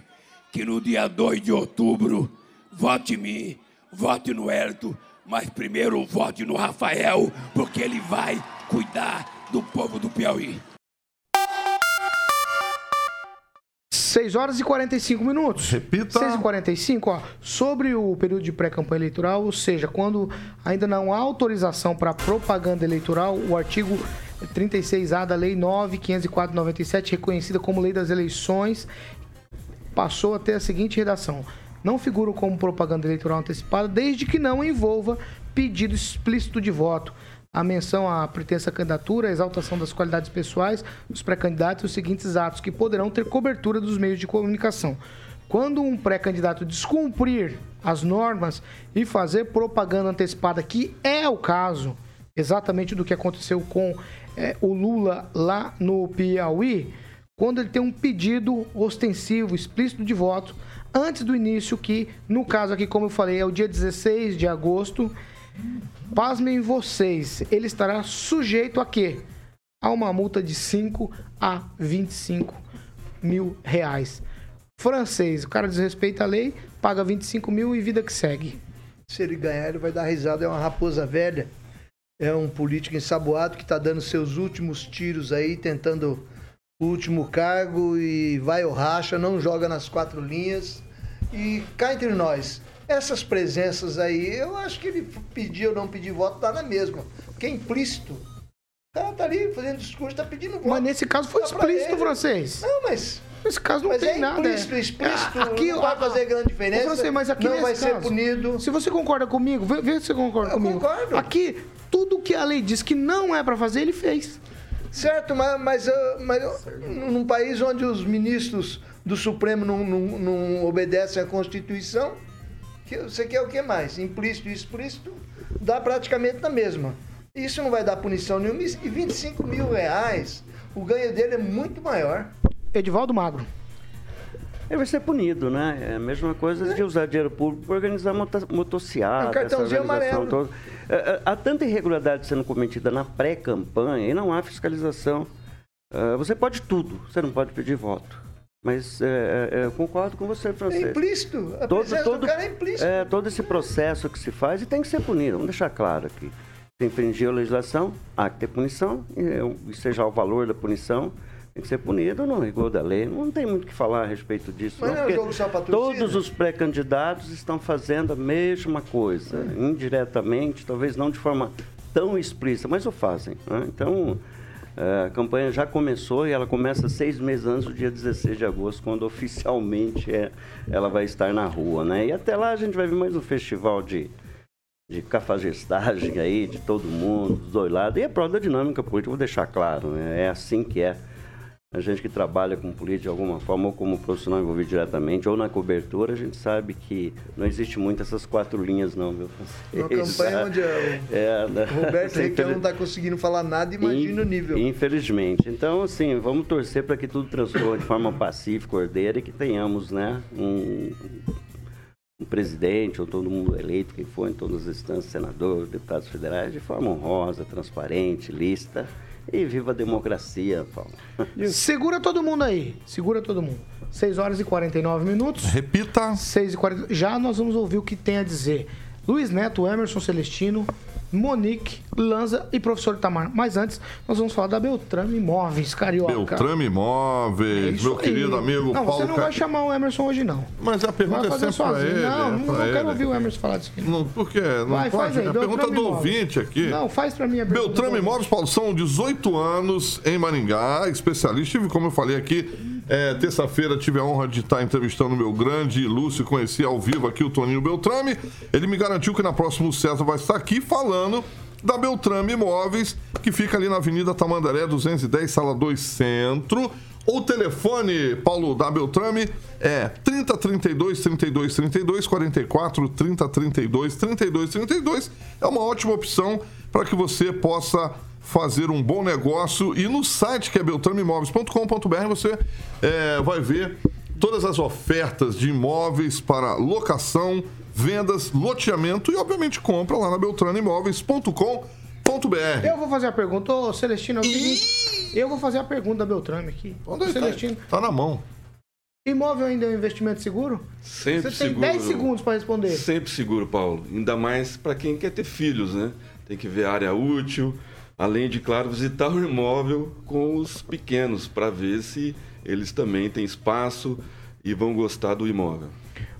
que no dia 2 de outubro vote em mim, vote no Wellington, mas primeiro vote no Rafael, porque ele vai cuidar do povo do Piauí. 6 horas e 45 minutos. Repita. 6 e 45, ó. Sobre o período de pré-campanha eleitoral, ou seja, quando ainda não há autorização para propaganda eleitoral, o artigo 36A da Lei 9.504/97, reconhecida como Lei das Eleições, passou a ter a seguinte redação: não figuram como propaganda eleitoral antecipada desde que não envolva pedido explícito de voto. A menção à pretensa candidatura, a exaltação das qualidades pessoais dos pré-candidatos e os seguintes atos que poderão ter cobertura dos meios de comunicação. Quando um pré-candidato descumprir as normas e fazer propaganda antecipada, que é o caso exatamente do que aconteceu com é, o Lula lá no Piauí, quando ele tem um pedido ostensivo, explícito de voto, antes do início, que no caso aqui, como eu falei, é o dia 16 de agosto. Pasmem vocês, ele estará sujeito a quê? A uma multa de 5 a 25 mil reais. Francês, o cara desrespeita a lei, paga 25 mil e vida que segue. Se ele ganhar, ele vai dar risada. É uma raposa velha. É um político ensaboado que está dando seus últimos tiros aí, tentando o último cargo e vai ou racha, não joga nas quatro linhas. E cá entre nós, essas presenças aí, eu acho que ele pedir ou não pedir voto dá na mesma. Porque é implícito. O cara tá ali fazendo discurso, tá pedindo voto. Mas nesse caso foi pra explícito, francês. Não, mas. Nesse caso não mas tem é nada. Implícito, explícito, Aqui, não vai fazer grande diferença. Francês, mas aqui não vai ser caso, punido. Se você concorda comigo, vê, vê se você concorda Eu comigo. concordo. Aqui, tudo que a lei diz que não é pra fazer, ele fez. Certo, mas, mas, ah, mas ah, num país onde os ministros do Supremo não, não, não obedecem à Constituição, que, você quer o que mais? Implícito e explícito, dá praticamente na mesma. Isso não vai dar punição nenhuma. E 25 mil reais, o ganho dele é muito maior. Edivaldo Magro. Ele vai ser punido, né? É a mesma coisa de usar dinheiro público para organizar mota- motociata. É um cartãozinho amarelo. toda. É, é, Há tanta irregularidade sendo cometida na pré-campanha e não há fiscalização. É, Você pode tudo, você não pode pedir voto. Mas é, é, eu concordo com você, francês. É implícito. A Todo, todo, é implícito. é, todo esse processo que se faz e tem que ser punido. Vamos deixar claro aqui. Se infringir a legislação, há que ter punição, e, é, e seja o valor da punição, tem que ser punido no rigor da lei. Não tem muito o que falar a respeito disso. Mas não, não é jogo torcida? todos os pré-candidatos estão fazendo a mesma coisa, indiretamente, talvez não de forma tão explícita, mas o fazem. né? Então, é, a campanha já começou e ela começa seis meses antes do dia 16 de agosto, quando oficialmente é, ela vai estar na rua. Né? E até lá a gente vai ver mais um festival de, de cafajestagem aí, de todo mundo, dos dois lados. E é prova da dinâmica política, vou deixar claro, né? é assim que é. A gente que trabalha com política de alguma forma, ou como profissional envolvido diretamente, ou na cobertura, a gente sabe que não existe muito essas quatro linhas, não, viu? Uma campanha onde o É, né? Roberto Requião não infeliz- está conseguindo falar nada, imagina o nível. Infelizmente. Então, assim, vamos torcer para que tudo transcorra de forma pacífica, ordeira e que tenhamos, né, um, um presidente ou todo mundo eleito, quem for, em todas as instâncias, senador, deputados federais, de forma honrosa, transparente, lista. E viva a democracia, Paulo. Segura todo mundo aí. Segura todo mundo. 6 horas e 49 minutos. Repita. 6 e 40. Já nós vamos ouvir o que tem a dizer. Luiz Neto, Emerson Celestino, Monique, Lanza e professor Itamar. Mas antes, nós vamos falar da Beltrame Imóveis, Carioca. Beltrame É Imóveis, isso meu aí. querido amigo Não, Paulo você não vai chamar o Emerson hoje, não. Mas a pergunta é sempre pra ele. Não, é não, não quero ele. ouvir o Emerson falar disso. aqui. Não, por quê? Não Vai, pode? faz aí, a pergunta do Imóveis. ouvinte aqui. Não, faz pra mim a pergunta. Beltrame Imóveis, Paulo, são 18 anos em Maringá, especialista. Tive, como eu falei aqui, é, terça-feira tive a honra de estar entrevistando o meu grande Lúcio, conheci ao vivo aqui o Toninho Beltrame. Ele me garantiu que na próxima o César vai estar aqui falando da Beltrame Imóveis, que fica ali na Avenida Tamandaré 210, sala 2 Centro. O telefone, Paulo da Beltrame, é 3032 32 32 44 30 32 32 32. É uma ótima opção para que você possa fazer um bom negócio. E no site que é beltrameimóveis.com.br você é, vai ver todas as ofertas de imóveis para locação, vendas, loteamento e, obviamente, compra lá na beltraneimóveis.com.br. Eu vou fazer a pergunta, ô Celestino, é seguinte, eu vou fazer a pergunta da Beltrame aqui. Onde é que tá? Celestino, Tá na mão. imóvel ainda é um investimento seguro? Sempre Você tem seguro. 10 segundos para responder. Sempre seguro, Paulo. Ainda mais para quem quer ter filhos, né? Tem que ver a área útil, além de, claro, visitar o imóvel com os pequenos para ver se eles também têm espaço e vão gostar do imóvel.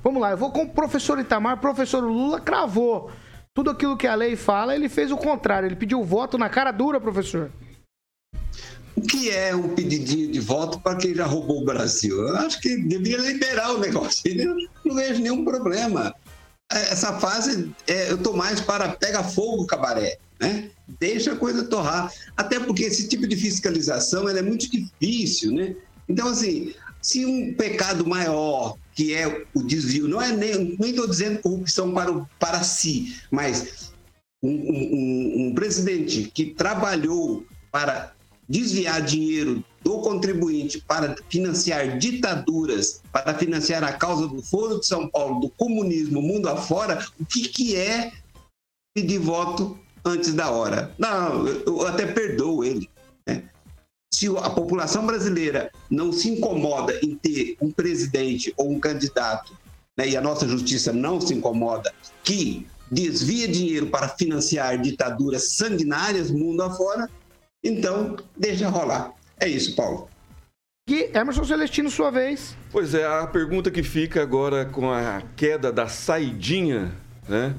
Vamos lá, eu vou com o professor Itamar. O professor Lula cravou. Tudo aquilo que a lei fala, ele fez o contrário. Ele pediu voto na cara dura, professor. O que é um pedidinho de voto para quem já roubou o Brasil? Eu acho que deveria liberar o negócio. Eu não vejo nenhum problema. Essa fase, é, eu estou mais para pega fogo, cabaré. Né? Deixa a coisa torrar. Até porque esse tipo de fiscalização é muito difícil. Né? Então, assim, se um pecado maior, que é o desvio, não é nem estou dizendo corrupção para, o- para si, mas um, um- um- um presidente que trabalhou para desviar dinheiro do contribuinte para financiar ditaduras, para financiar a causa do Foro de São Paulo, do comunismo, mundo afora, o que, que é pedir voto antes da hora? Não, eu até perdoo ele. né? Se a população brasileira não se incomoda em ter um presidente ou um candidato, né, e a nossa justiça não se incomoda, que desvia dinheiro para financiar ditaduras sanguinárias mundo afora, então deixa rolar. É isso, Paulo. E Emerson Celestino, sua vez. Pois é, a pergunta que fica agora com a queda da saidinha, né?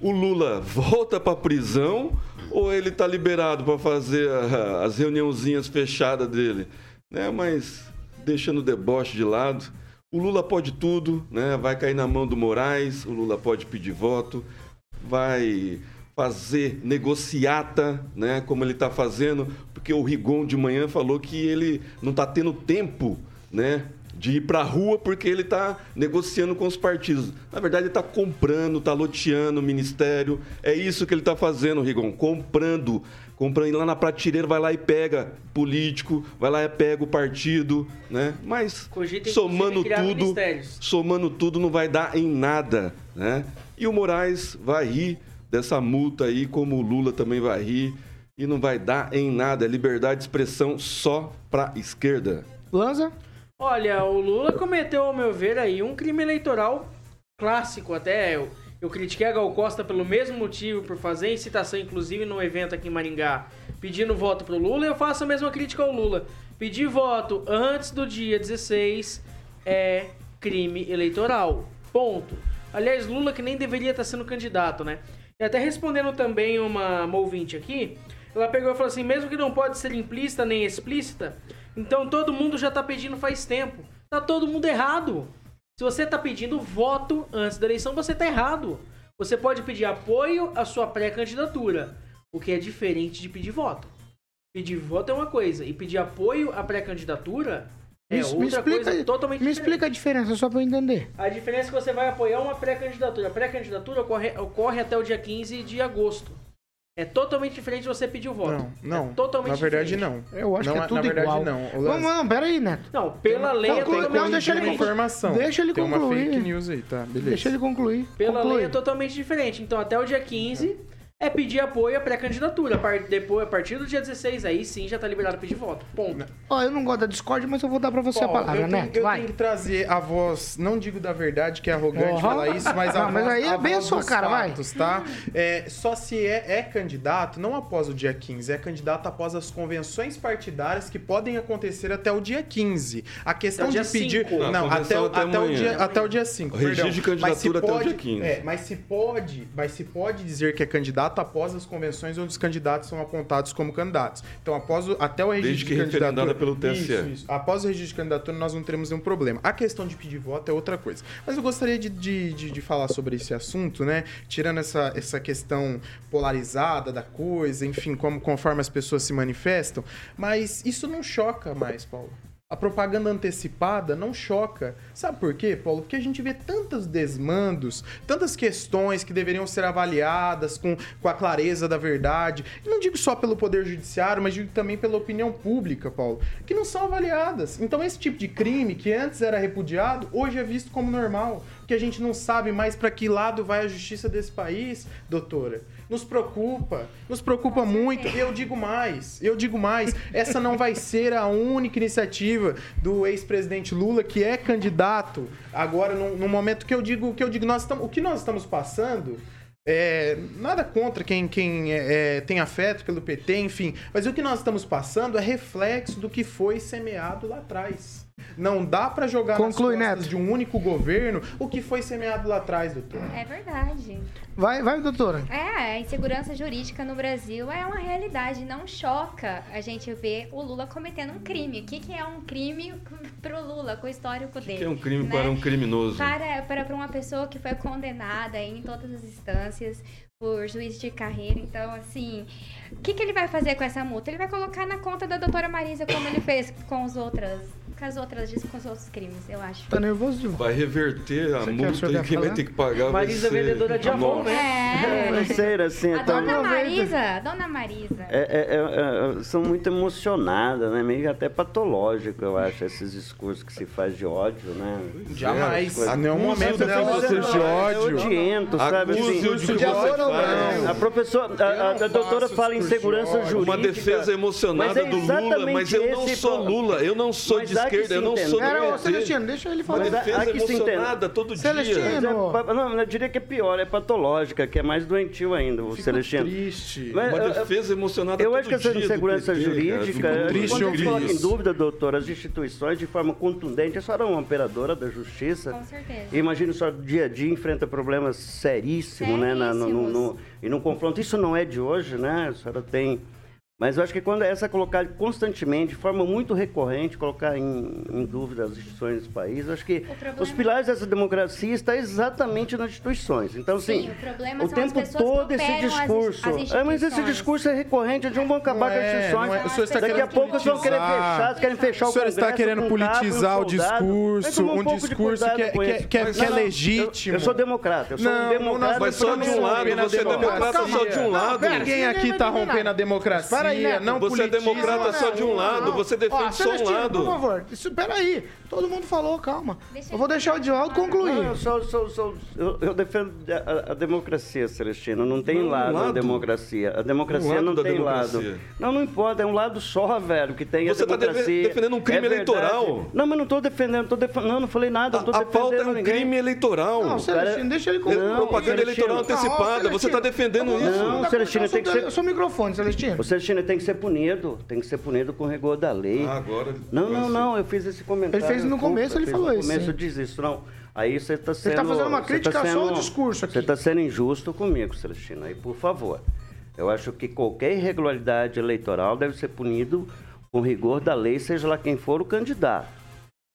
O Lula volta para prisão ou ele tá liberado para fazer a- as reuniãozinhas fechadas dele, né? Mas deixando o deboche de lado, o Lula pode tudo, né? Vai cair na mão do Moraes, o Lula pode pedir voto, vai fazer negociata, né, como ele está fazendo, porque o Rigon de manhã falou que ele não está tendo tempo, né, de ir para a rua porque ele está negociando com os partidos. Na verdade, ele está comprando, está loteando o ministério. É isso que ele está fazendo, Rigon, comprando. Comprando lá na prateleira, vai lá e pega político, vai lá e pega o partido, né? Mas Cogita, somando tudo, somando tudo não vai dar em nada, né? E o Moraes vai rir dessa multa aí, como o Lula também vai rir, e não vai dar em nada. É liberdade de expressão só pra esquerda. Lanza? Olha, o Lula cometeu, ao meu ver, aí um crime eleitoral clássico até. Eu, eu critiquei a Gal Costa pelo mesmo motivo, por fazer incitação, inclusive, no evento aqui em Maringá, pedindo voto pro Lula, eu faço a mesma crítica ao Lula. Pedir voto antes do dia 16 é crime eleitoral. Ponto. Aliás, Lula que nem deveria estar sendo candidato, né? E até respondendo também uma, uma ouvinte aqui, ela pegou e falou assim, mesmo que não pode ser implícita nem explícita, então todo mundo já tá pedindo faz tempo. Tá todo mundo errado. Se você tá pedindo voto antes da eleição, você tá errado. Você pode pedir apoio à sua pré-candidatura, o que é diferente de pedir voto. Pedir voto é uma coisa, e pedir apoio à pré-candidatura é Me- me outra explica- coisa totalmente Me diferente. explica a diferença, só pra eu entender. A diferença é que você vai apoiar uma pré-candidatura. A pré-candidatura ocorre, ocorre até o dia 15 de agosto. É totalmente diferente de você pedir o voto. Não, não. É totalmente na verdade, diferente. não. Eu acho Não que é é- tudo na verdade, igual. não. O Vamos, lance- não, pera aí, Neto. Não, pela lei é Conclui- totalmente não, deixa ele diferente. concluir. informação. Deixa ele Tem uma concluir. fake news aí, tá? Beleza. Deixa ele concluir. Pela Conclui. lei é totalmente diferente. Então, até o dia 15 é pedir apoio à pré-candidatura. Depois, a partir do dia 16, aí sim já tá liberado pedir voto. Ponto. Ó, eu não gosto da Discord, mas eu vou dar pra você a palavra, eu tenho, Neto. eu Vai. tenho que trazer a voz, não digo da verdade, que é arrogante Uhum. falar isso, mas a Não, mas voz, aí é a bem a voz sua dos cara, vai. fatos, tá? É, só se é, é candidato, não após o dia 15, é candidato após as convenções partidárias que podem acontecer até o dia 15. A questão de pedir... 5. Não, até, o- até até, o amanhã. dia, até o dia 5, O registro de Mas candidatura até o dia 15. É, mas se pode, mas se pode dizer que é candidato após as convenções onde os candidatos são apontados como candidatos. Então, após o, até o registro Desde que de candidatura... pelo TSE. Isso, isso. Após o registro de candidatura, nós não teremos nenhum problema. A questão de pedir voto é outra coisa. Mas eu gostaria de, de, de, de falar sobre esse assunto, né? Tirando essa, essa questão polarizada da coisa, enfim, como, conforme as pessoas se manifestam. Mas isso não choca mais, Paulo. A propaganda antecipada não choca. Sabe por quê, Paulo? Porque a gente vê tantos desmandos, tantas questões que deveriam ser avaliadas com, com a clareza da verdade. E não digo só pelo Poder Judiciário, mas digo também pela opinião pública, Paulo, que não são avaliadas. Então, esse tipo de crime que antes era repudiado, hoje é visto como normal. Porque a gente não sabe mais para que lado vai a justiça desse país, doutora nos preocupa, nos preocupa muito. Eu digo mais, eu digo mais, essa não vai ser a única iniciativa do ex-presidente Lula que é candidato agora no, no, momento que eu digo que eu digo nós estamos, o que nós estamos passando é, nada contra quem, quem é, é tem afeto pelo PT, enfim. Mas o que nós estamos passando é reflexo do que foi semeado lá atrás. Não dá para jogar Conclui, nas Neto. de um único governo o que foi semeado lá atrás, doutor. É verdade. Vai, vai, doutora. É, a insegurança jurídica no Brasil é uma realidade. Não choca a gente ver o Lula cometendo um crime. O que, que é um crime pro Lula, com o histórico dele? que é um crime né? para um criminoso? Para, para, para uma pessoa que foi condenada em todas as instâncias por juiz de carreira. Então, assim, o que, que ele vai fazer com essa multa? Ele vai colocar na conta da doutora Marisa, como ele fez com os outras com as outras, com os outros crimes, eu acho. Tá nervoso demais. Vai reverter a Você multa e quem vai ter que pagar Marisa vai ser vendedora de a amor, nós. né? É. Sei, assim, A então- dona Marisa, dona Marisa. É, é, é, é, são muito emocionadas, né? Meio até patológico, eu acho, esses discursos que se faz de ódio, né? Jamais. Em nenhum momento eu fiz discurso de É ódio. odiento, sabe? Acuse assim? o discurso de ódio, não. A professora, a, a- a doutora fala em segurança jurídica. Uma defesa emocionada é do Lula, mas eu não sou Lula, eu não sou de que esquerda, eu não entender. sou do Pera, ô, PT. Celestino, deixa ele falar. Uma Mas defesa há que se emocionada todo dia. Celestino. É não, eu diria que é pior, é patológica, que é mais doentio ainda, o Celestino. triste. Mas, Uma defesa emocionada Eu todo acho que essa insegurança PT, cara. jurídica, Fico triste quando a gente ouvir coloca em dúvida, doutor, as instituições de forma contundente, a senhora é uma operadora da justiça. Com certeza. Imagina a senhora dia a dia enfrenta problemas seríssimos, né? na- no, no- no- e no confronto. Isso não é de hoje, né? A senhora tem. Mas eu acho que quando é essa colocar constantemente, de forma muito recorrente, colocar em, em dúvida as instituições do país, eu acho que problema- os pilares dessa democracia estão exatamente nas instituições. Então, Sim, assim, o problema o tempo todo esse operam as- discurso. as é, mas esse instituições. discurso é recorrente, de um vão acabar com as é, instituições. não é. O senhor está Daqui a pouco vocês vão querer fechar, querem fechar o O senhor está querendo um um politizar o discurso, um de discurso que é- que é- que é- que é legítimo. Eu, eu sou democrata, eu sou um democrata. Mas só de um lado, você é democrata só de um lado. Ninguém aqui tá rompendo a democracia. Espera aí, Neto. não Você é democrata só de um lado, você defende Ó, só um Celestino, lado. Por favor, isso, peraí. Todo mundo falou, calma. Deixa eu vou deixar o Edivaldo concluir. Não, eu, sou- sou- sou- eu- eu defendo a, a democracia, Celestino. Não tem Não, lado, na lado. democracia. A democracia Um não tem democracia. lado. Não, não importa. É um lado só, velho, que tem Você a tá democracia. defendendo um crime É eleitoral. Não, mas não estou defendendo. Tô def... Não, não falei nada. Não tô A defendendo pauta é um ninguém. crime eleitoral. Não, Celestino, deixa ele É concluir. Não, propaganda Celestino. eleitoral antecipada. Você está defendendo isso. Não, Celestino, tem que ser- Eu sou o microfone, Celestino. O Tem que ser punido. Tem que ser punido com rigor da lei. Ah, agora- Não, não, não. Eu fiz esse comentário. Ele fez no começo, ele falou no isso, começo sim. eu disse isso. Não. Aí você está sendo... tá fazendo uma você crítica tá só ao sendo- discurso aqui. Você está sendo injusto comigo, Celestino. Aí, por favor. Eu acho que qualquer irregularidade eleitoral deve ser punido com rigor da lei, seja lá quem for o candidato.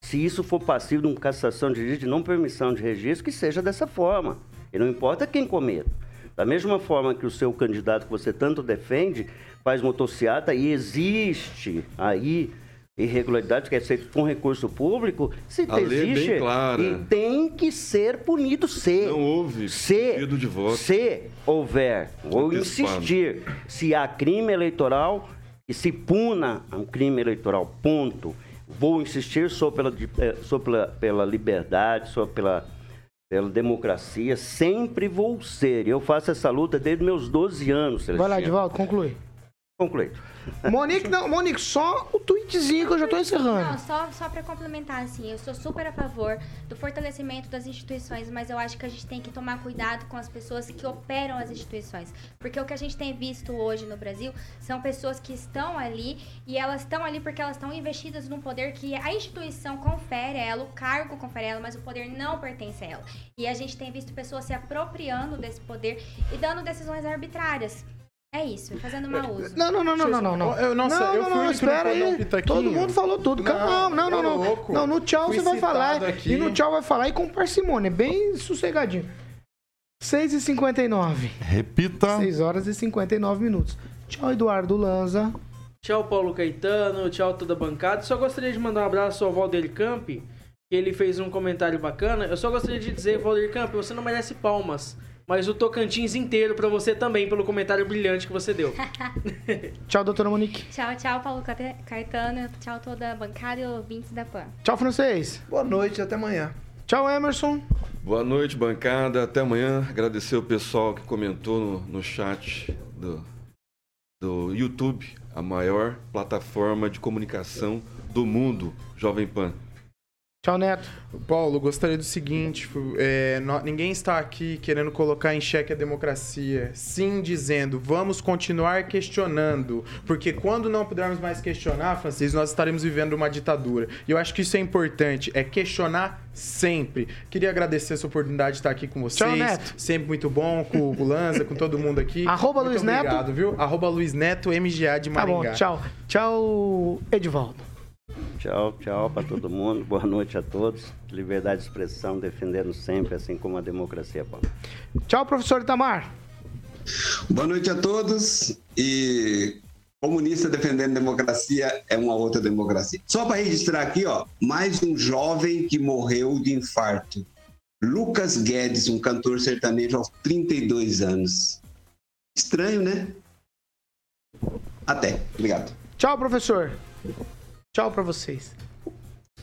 Se isso for passivo de uma cassação de registro, de não permissão de registro, que seja dessa forma. E não importa quem cometa. Da mesma forma que o seu candidato que você tanto defende faz motociata e existe aí irregularidade, quer ser com recurso público, se A lei é bem existe clara. e tem que ser punido se Não houve se, pedido de voto. se houver ou Antecipado. insistir se há crime eleitoral e se puna um crime eleitoral, ponto. Vou insistir, sou pela, eh, sou pela, pela liberdade, sou pela, pela democracia, sempre vou ser. Eu faço essa luta desde meus 12 anos, Vai lá, Celestino. Edivaldo, conclui. Concluí. Monique, não, Monique, só o tweetzinho que eu já tô Não, encerrando. só, só para complementar, assim, eu sou super a favor do fortalecimento das instituições, mas eu acho que a gente tem que tomar cuidado com as pessoas que operam as instituições. Porque o que a gente tem visto hoje no Brasil são pessoas que estão ali e elas estão ali porque elas estão investidas num poder que a instituição confere a ela, o cargo confere a ela, mas o poder não pertence a ela. E a gente tem visto pessoas se apropriando desse poder e dando decisões arbitrárias. É isso, fazendo mau uso. Não, não, não, não, não, não, não. Eu- nossa, não, eu não, fui não, não espera aí. pitaquinho. Todo mundo falou tudo. Calma, não, não, ô não. louco. Não, no tchau Fui você vai falar. E no tchau vai falar e com parcimônia, bem sossegadinho. 6h59. Repita. 6 horas e 59 minutos. Tchau, Eduardo Lanza. Tchau, Paulo Caetano. Tchau, toda a bancada. Só gostaria de mandar um abraço ao Valdir Camp, que ele fez um comentário bacana. Eu só gostaria de dizer, Valdir Camp, você não merece palmas. Mas o Tocantins inteiro pra você também, pelo comentário brilhante que você deu. Tchau, doutora Monique. Tchau, tchau, Paulo Caetano. Tchau, toda a bancada e ouvintes da PAN. Tchau, francês. Boa noite, até amanhã. Tchau, Emerson. Boa noite, bancada. Até amanhã. Agradecer o pessoal que comentou no, no chat do, do YouTube, a maior plataforma de comunicação do mundo, Jovem Pan. Tchau, Neto. Paulo, gostaria do seguinte: é, ninguém está aqui querendo colocar em xeque a democracia. Sim, dizendo, vamos continuar questionando. Porque quando não pudermos mais questionar, Francisco, nós estaremos vivendo uma ditadura. E eu acho que isso é importante, é questionar sempre. Queria agradecer essa oportunidade de estar aqui com vocês. Tchau, Neto. Sempre muito bom, com o Lanza, com todo mundo aqui. Arroba Muito Luiz Neto. obrigado, viu? Arroba Luiz Neto, MGA de Tá Maringá. bom, tchau. Tchau, Edivaldo. Tchau, tchau para todo mundo. Boa noite a todos. Liberdade de expressão, defendendo sempre, assim como a democracia, Paulo. Tchau, professor Itamar. Boa noite a todos. E comunista defendendo democracia é uma outra democracia. Só para registrar aqui, ó, mais um jovem que morreu de infarto. Lucas Guedes, um cantor sertanejo aos 32 anos. Estranho, né? Até. Obrigado. Tchau, professor. Tchau pra vocês. O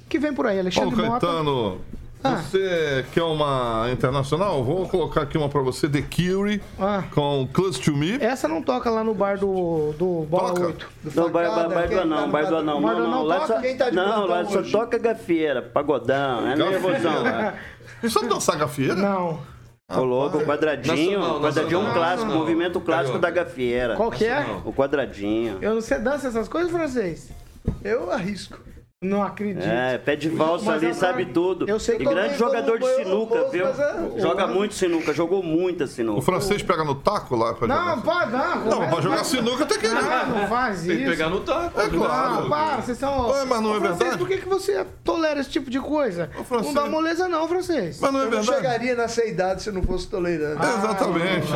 que vem por aí, Alexandre Paulo Mota? Caetano, Ah. você quer uma internacional? Vou colocar aqui uma pra você, The Cure, com Close to Me. Essa não toca lá no bar do, do Bola 8. Não, bar, bar, bar do anão, bar do anão. Bar do Não, não, Anão lá toca? só, Quem tá de não, lá só toca gafieira, pagodão, é nervosão lá. Sabe dançar gafieira? Não. Ô louco, o quadradinho, Nacional, o quadradinho é um nacional. clássico, o movimento clássico da gafieira. Qual que é? O quadradinho. Eu não sei dança essas coisas, francês? Eu arrisco. Não acredito. É, pé de valsa Mas ali, eu- sabe tudo. eu sei e que grande também jogador de eu- sinuca, eu- viu? é- Joga muito sinuca, jogou muita sinuca. O francês pega no taco lá pra jogar? Não, pode não. Não, mas pra jogar sinuca tem que... Não, não faz Tem que isso. pegar no taco, é Não, claro. para, vocês são... Ué, mas não é francês, verdade? por que, que você tolera esse tipo de coisa? Não dá moleza não, francês. Mas não é Eu não chegaria nessa idade se não fosse tolerante. Exatamente.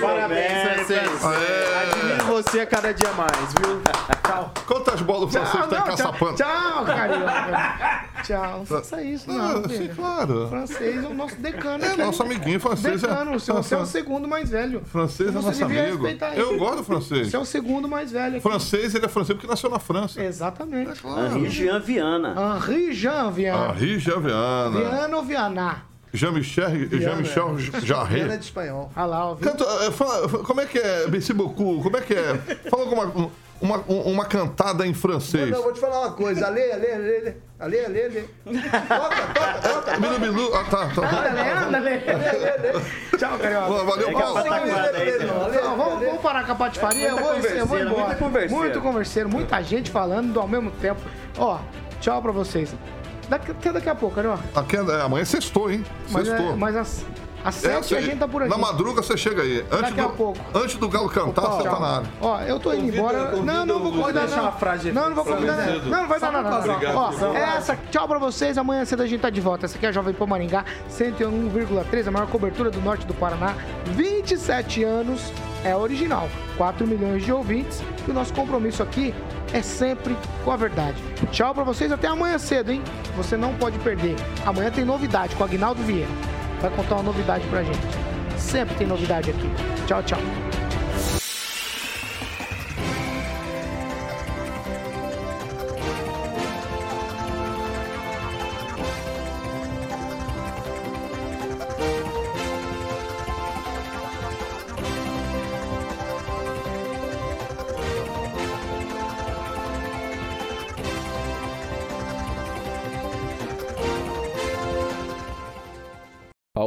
Parabéns, francês. Admiro você a cada dia mais, viu? Tchau. Quantas bolas o francês tem não, Tchau, carioca. Tchau. Não faça isso, não. Ah, sim, claro. Francês é o nosso decano. É, aqui. nosso amiguinho francês é- Decano, você você é o segundo mais velho. Francês é Você nosso devia amigo. respeitar Eu ele. gosto do francês. Você é o segundo mais velho aqui. Francês, ele é francês porque nasceu na França. Exatamente. Henri Jean Viana. Henri Jean Viana. Henri Jean Viana. Viana ou Viana? Jean-Michel Jean-Michel Viana é Jarret. de espanhol. Ah lá? Canta, eh, fala- como é que é, Merci beaucoup, como é que é? Fala alguma uma, uma cantada em francês. Não, eu vou te falar uma coisa. Ale, ale, ale, ale, ale, ale. Bilu, bilu. Ah, tá, tá. Anda, Lê, anda, Lê. Tchau, carioca. Valeu, Paulo. Não, vamos, vamos parar com a patifaria. Eu vou, eu vou converseira, embora. muita converseira. Muito converseiro, muita gente falando ao mesmo tempo. Ó, tchau pra vocês. Daqui, até daqui a pouco, carioca. É, amanhã é sextou, hein? Mas, é, Sextou. mas às, às É, sete você- a gente tá por aqui. Na madruga você chega aí. Antes Daqui a do, pouco. Antes do galo cantar, Paulo, você tá na área. Ó, eu tô indo embora. não, não vou convidar. não. frase Não, não vou convidar. efeito. Não, não vai dar nada. Obrigado, Ó, essa, tchau pra vocês. Amanhã cedo a gente tá de volta. Essa aqui é a Jovem Pan Maringá, 101,3, a maior cobertura do norte do Paraná. 27 anos, é original. 4 milhões de ouvintes. E o nosso compromisso aqui é sempre com a verdade. Tchau pra vocês, até amanhã cedo, hein? Você não pode perder. Amanhã tem novidade com o Agnaldo Vieira. Vai contar uma novidade pra gente. Sempre tem novidade aqui. Tchau, tchau.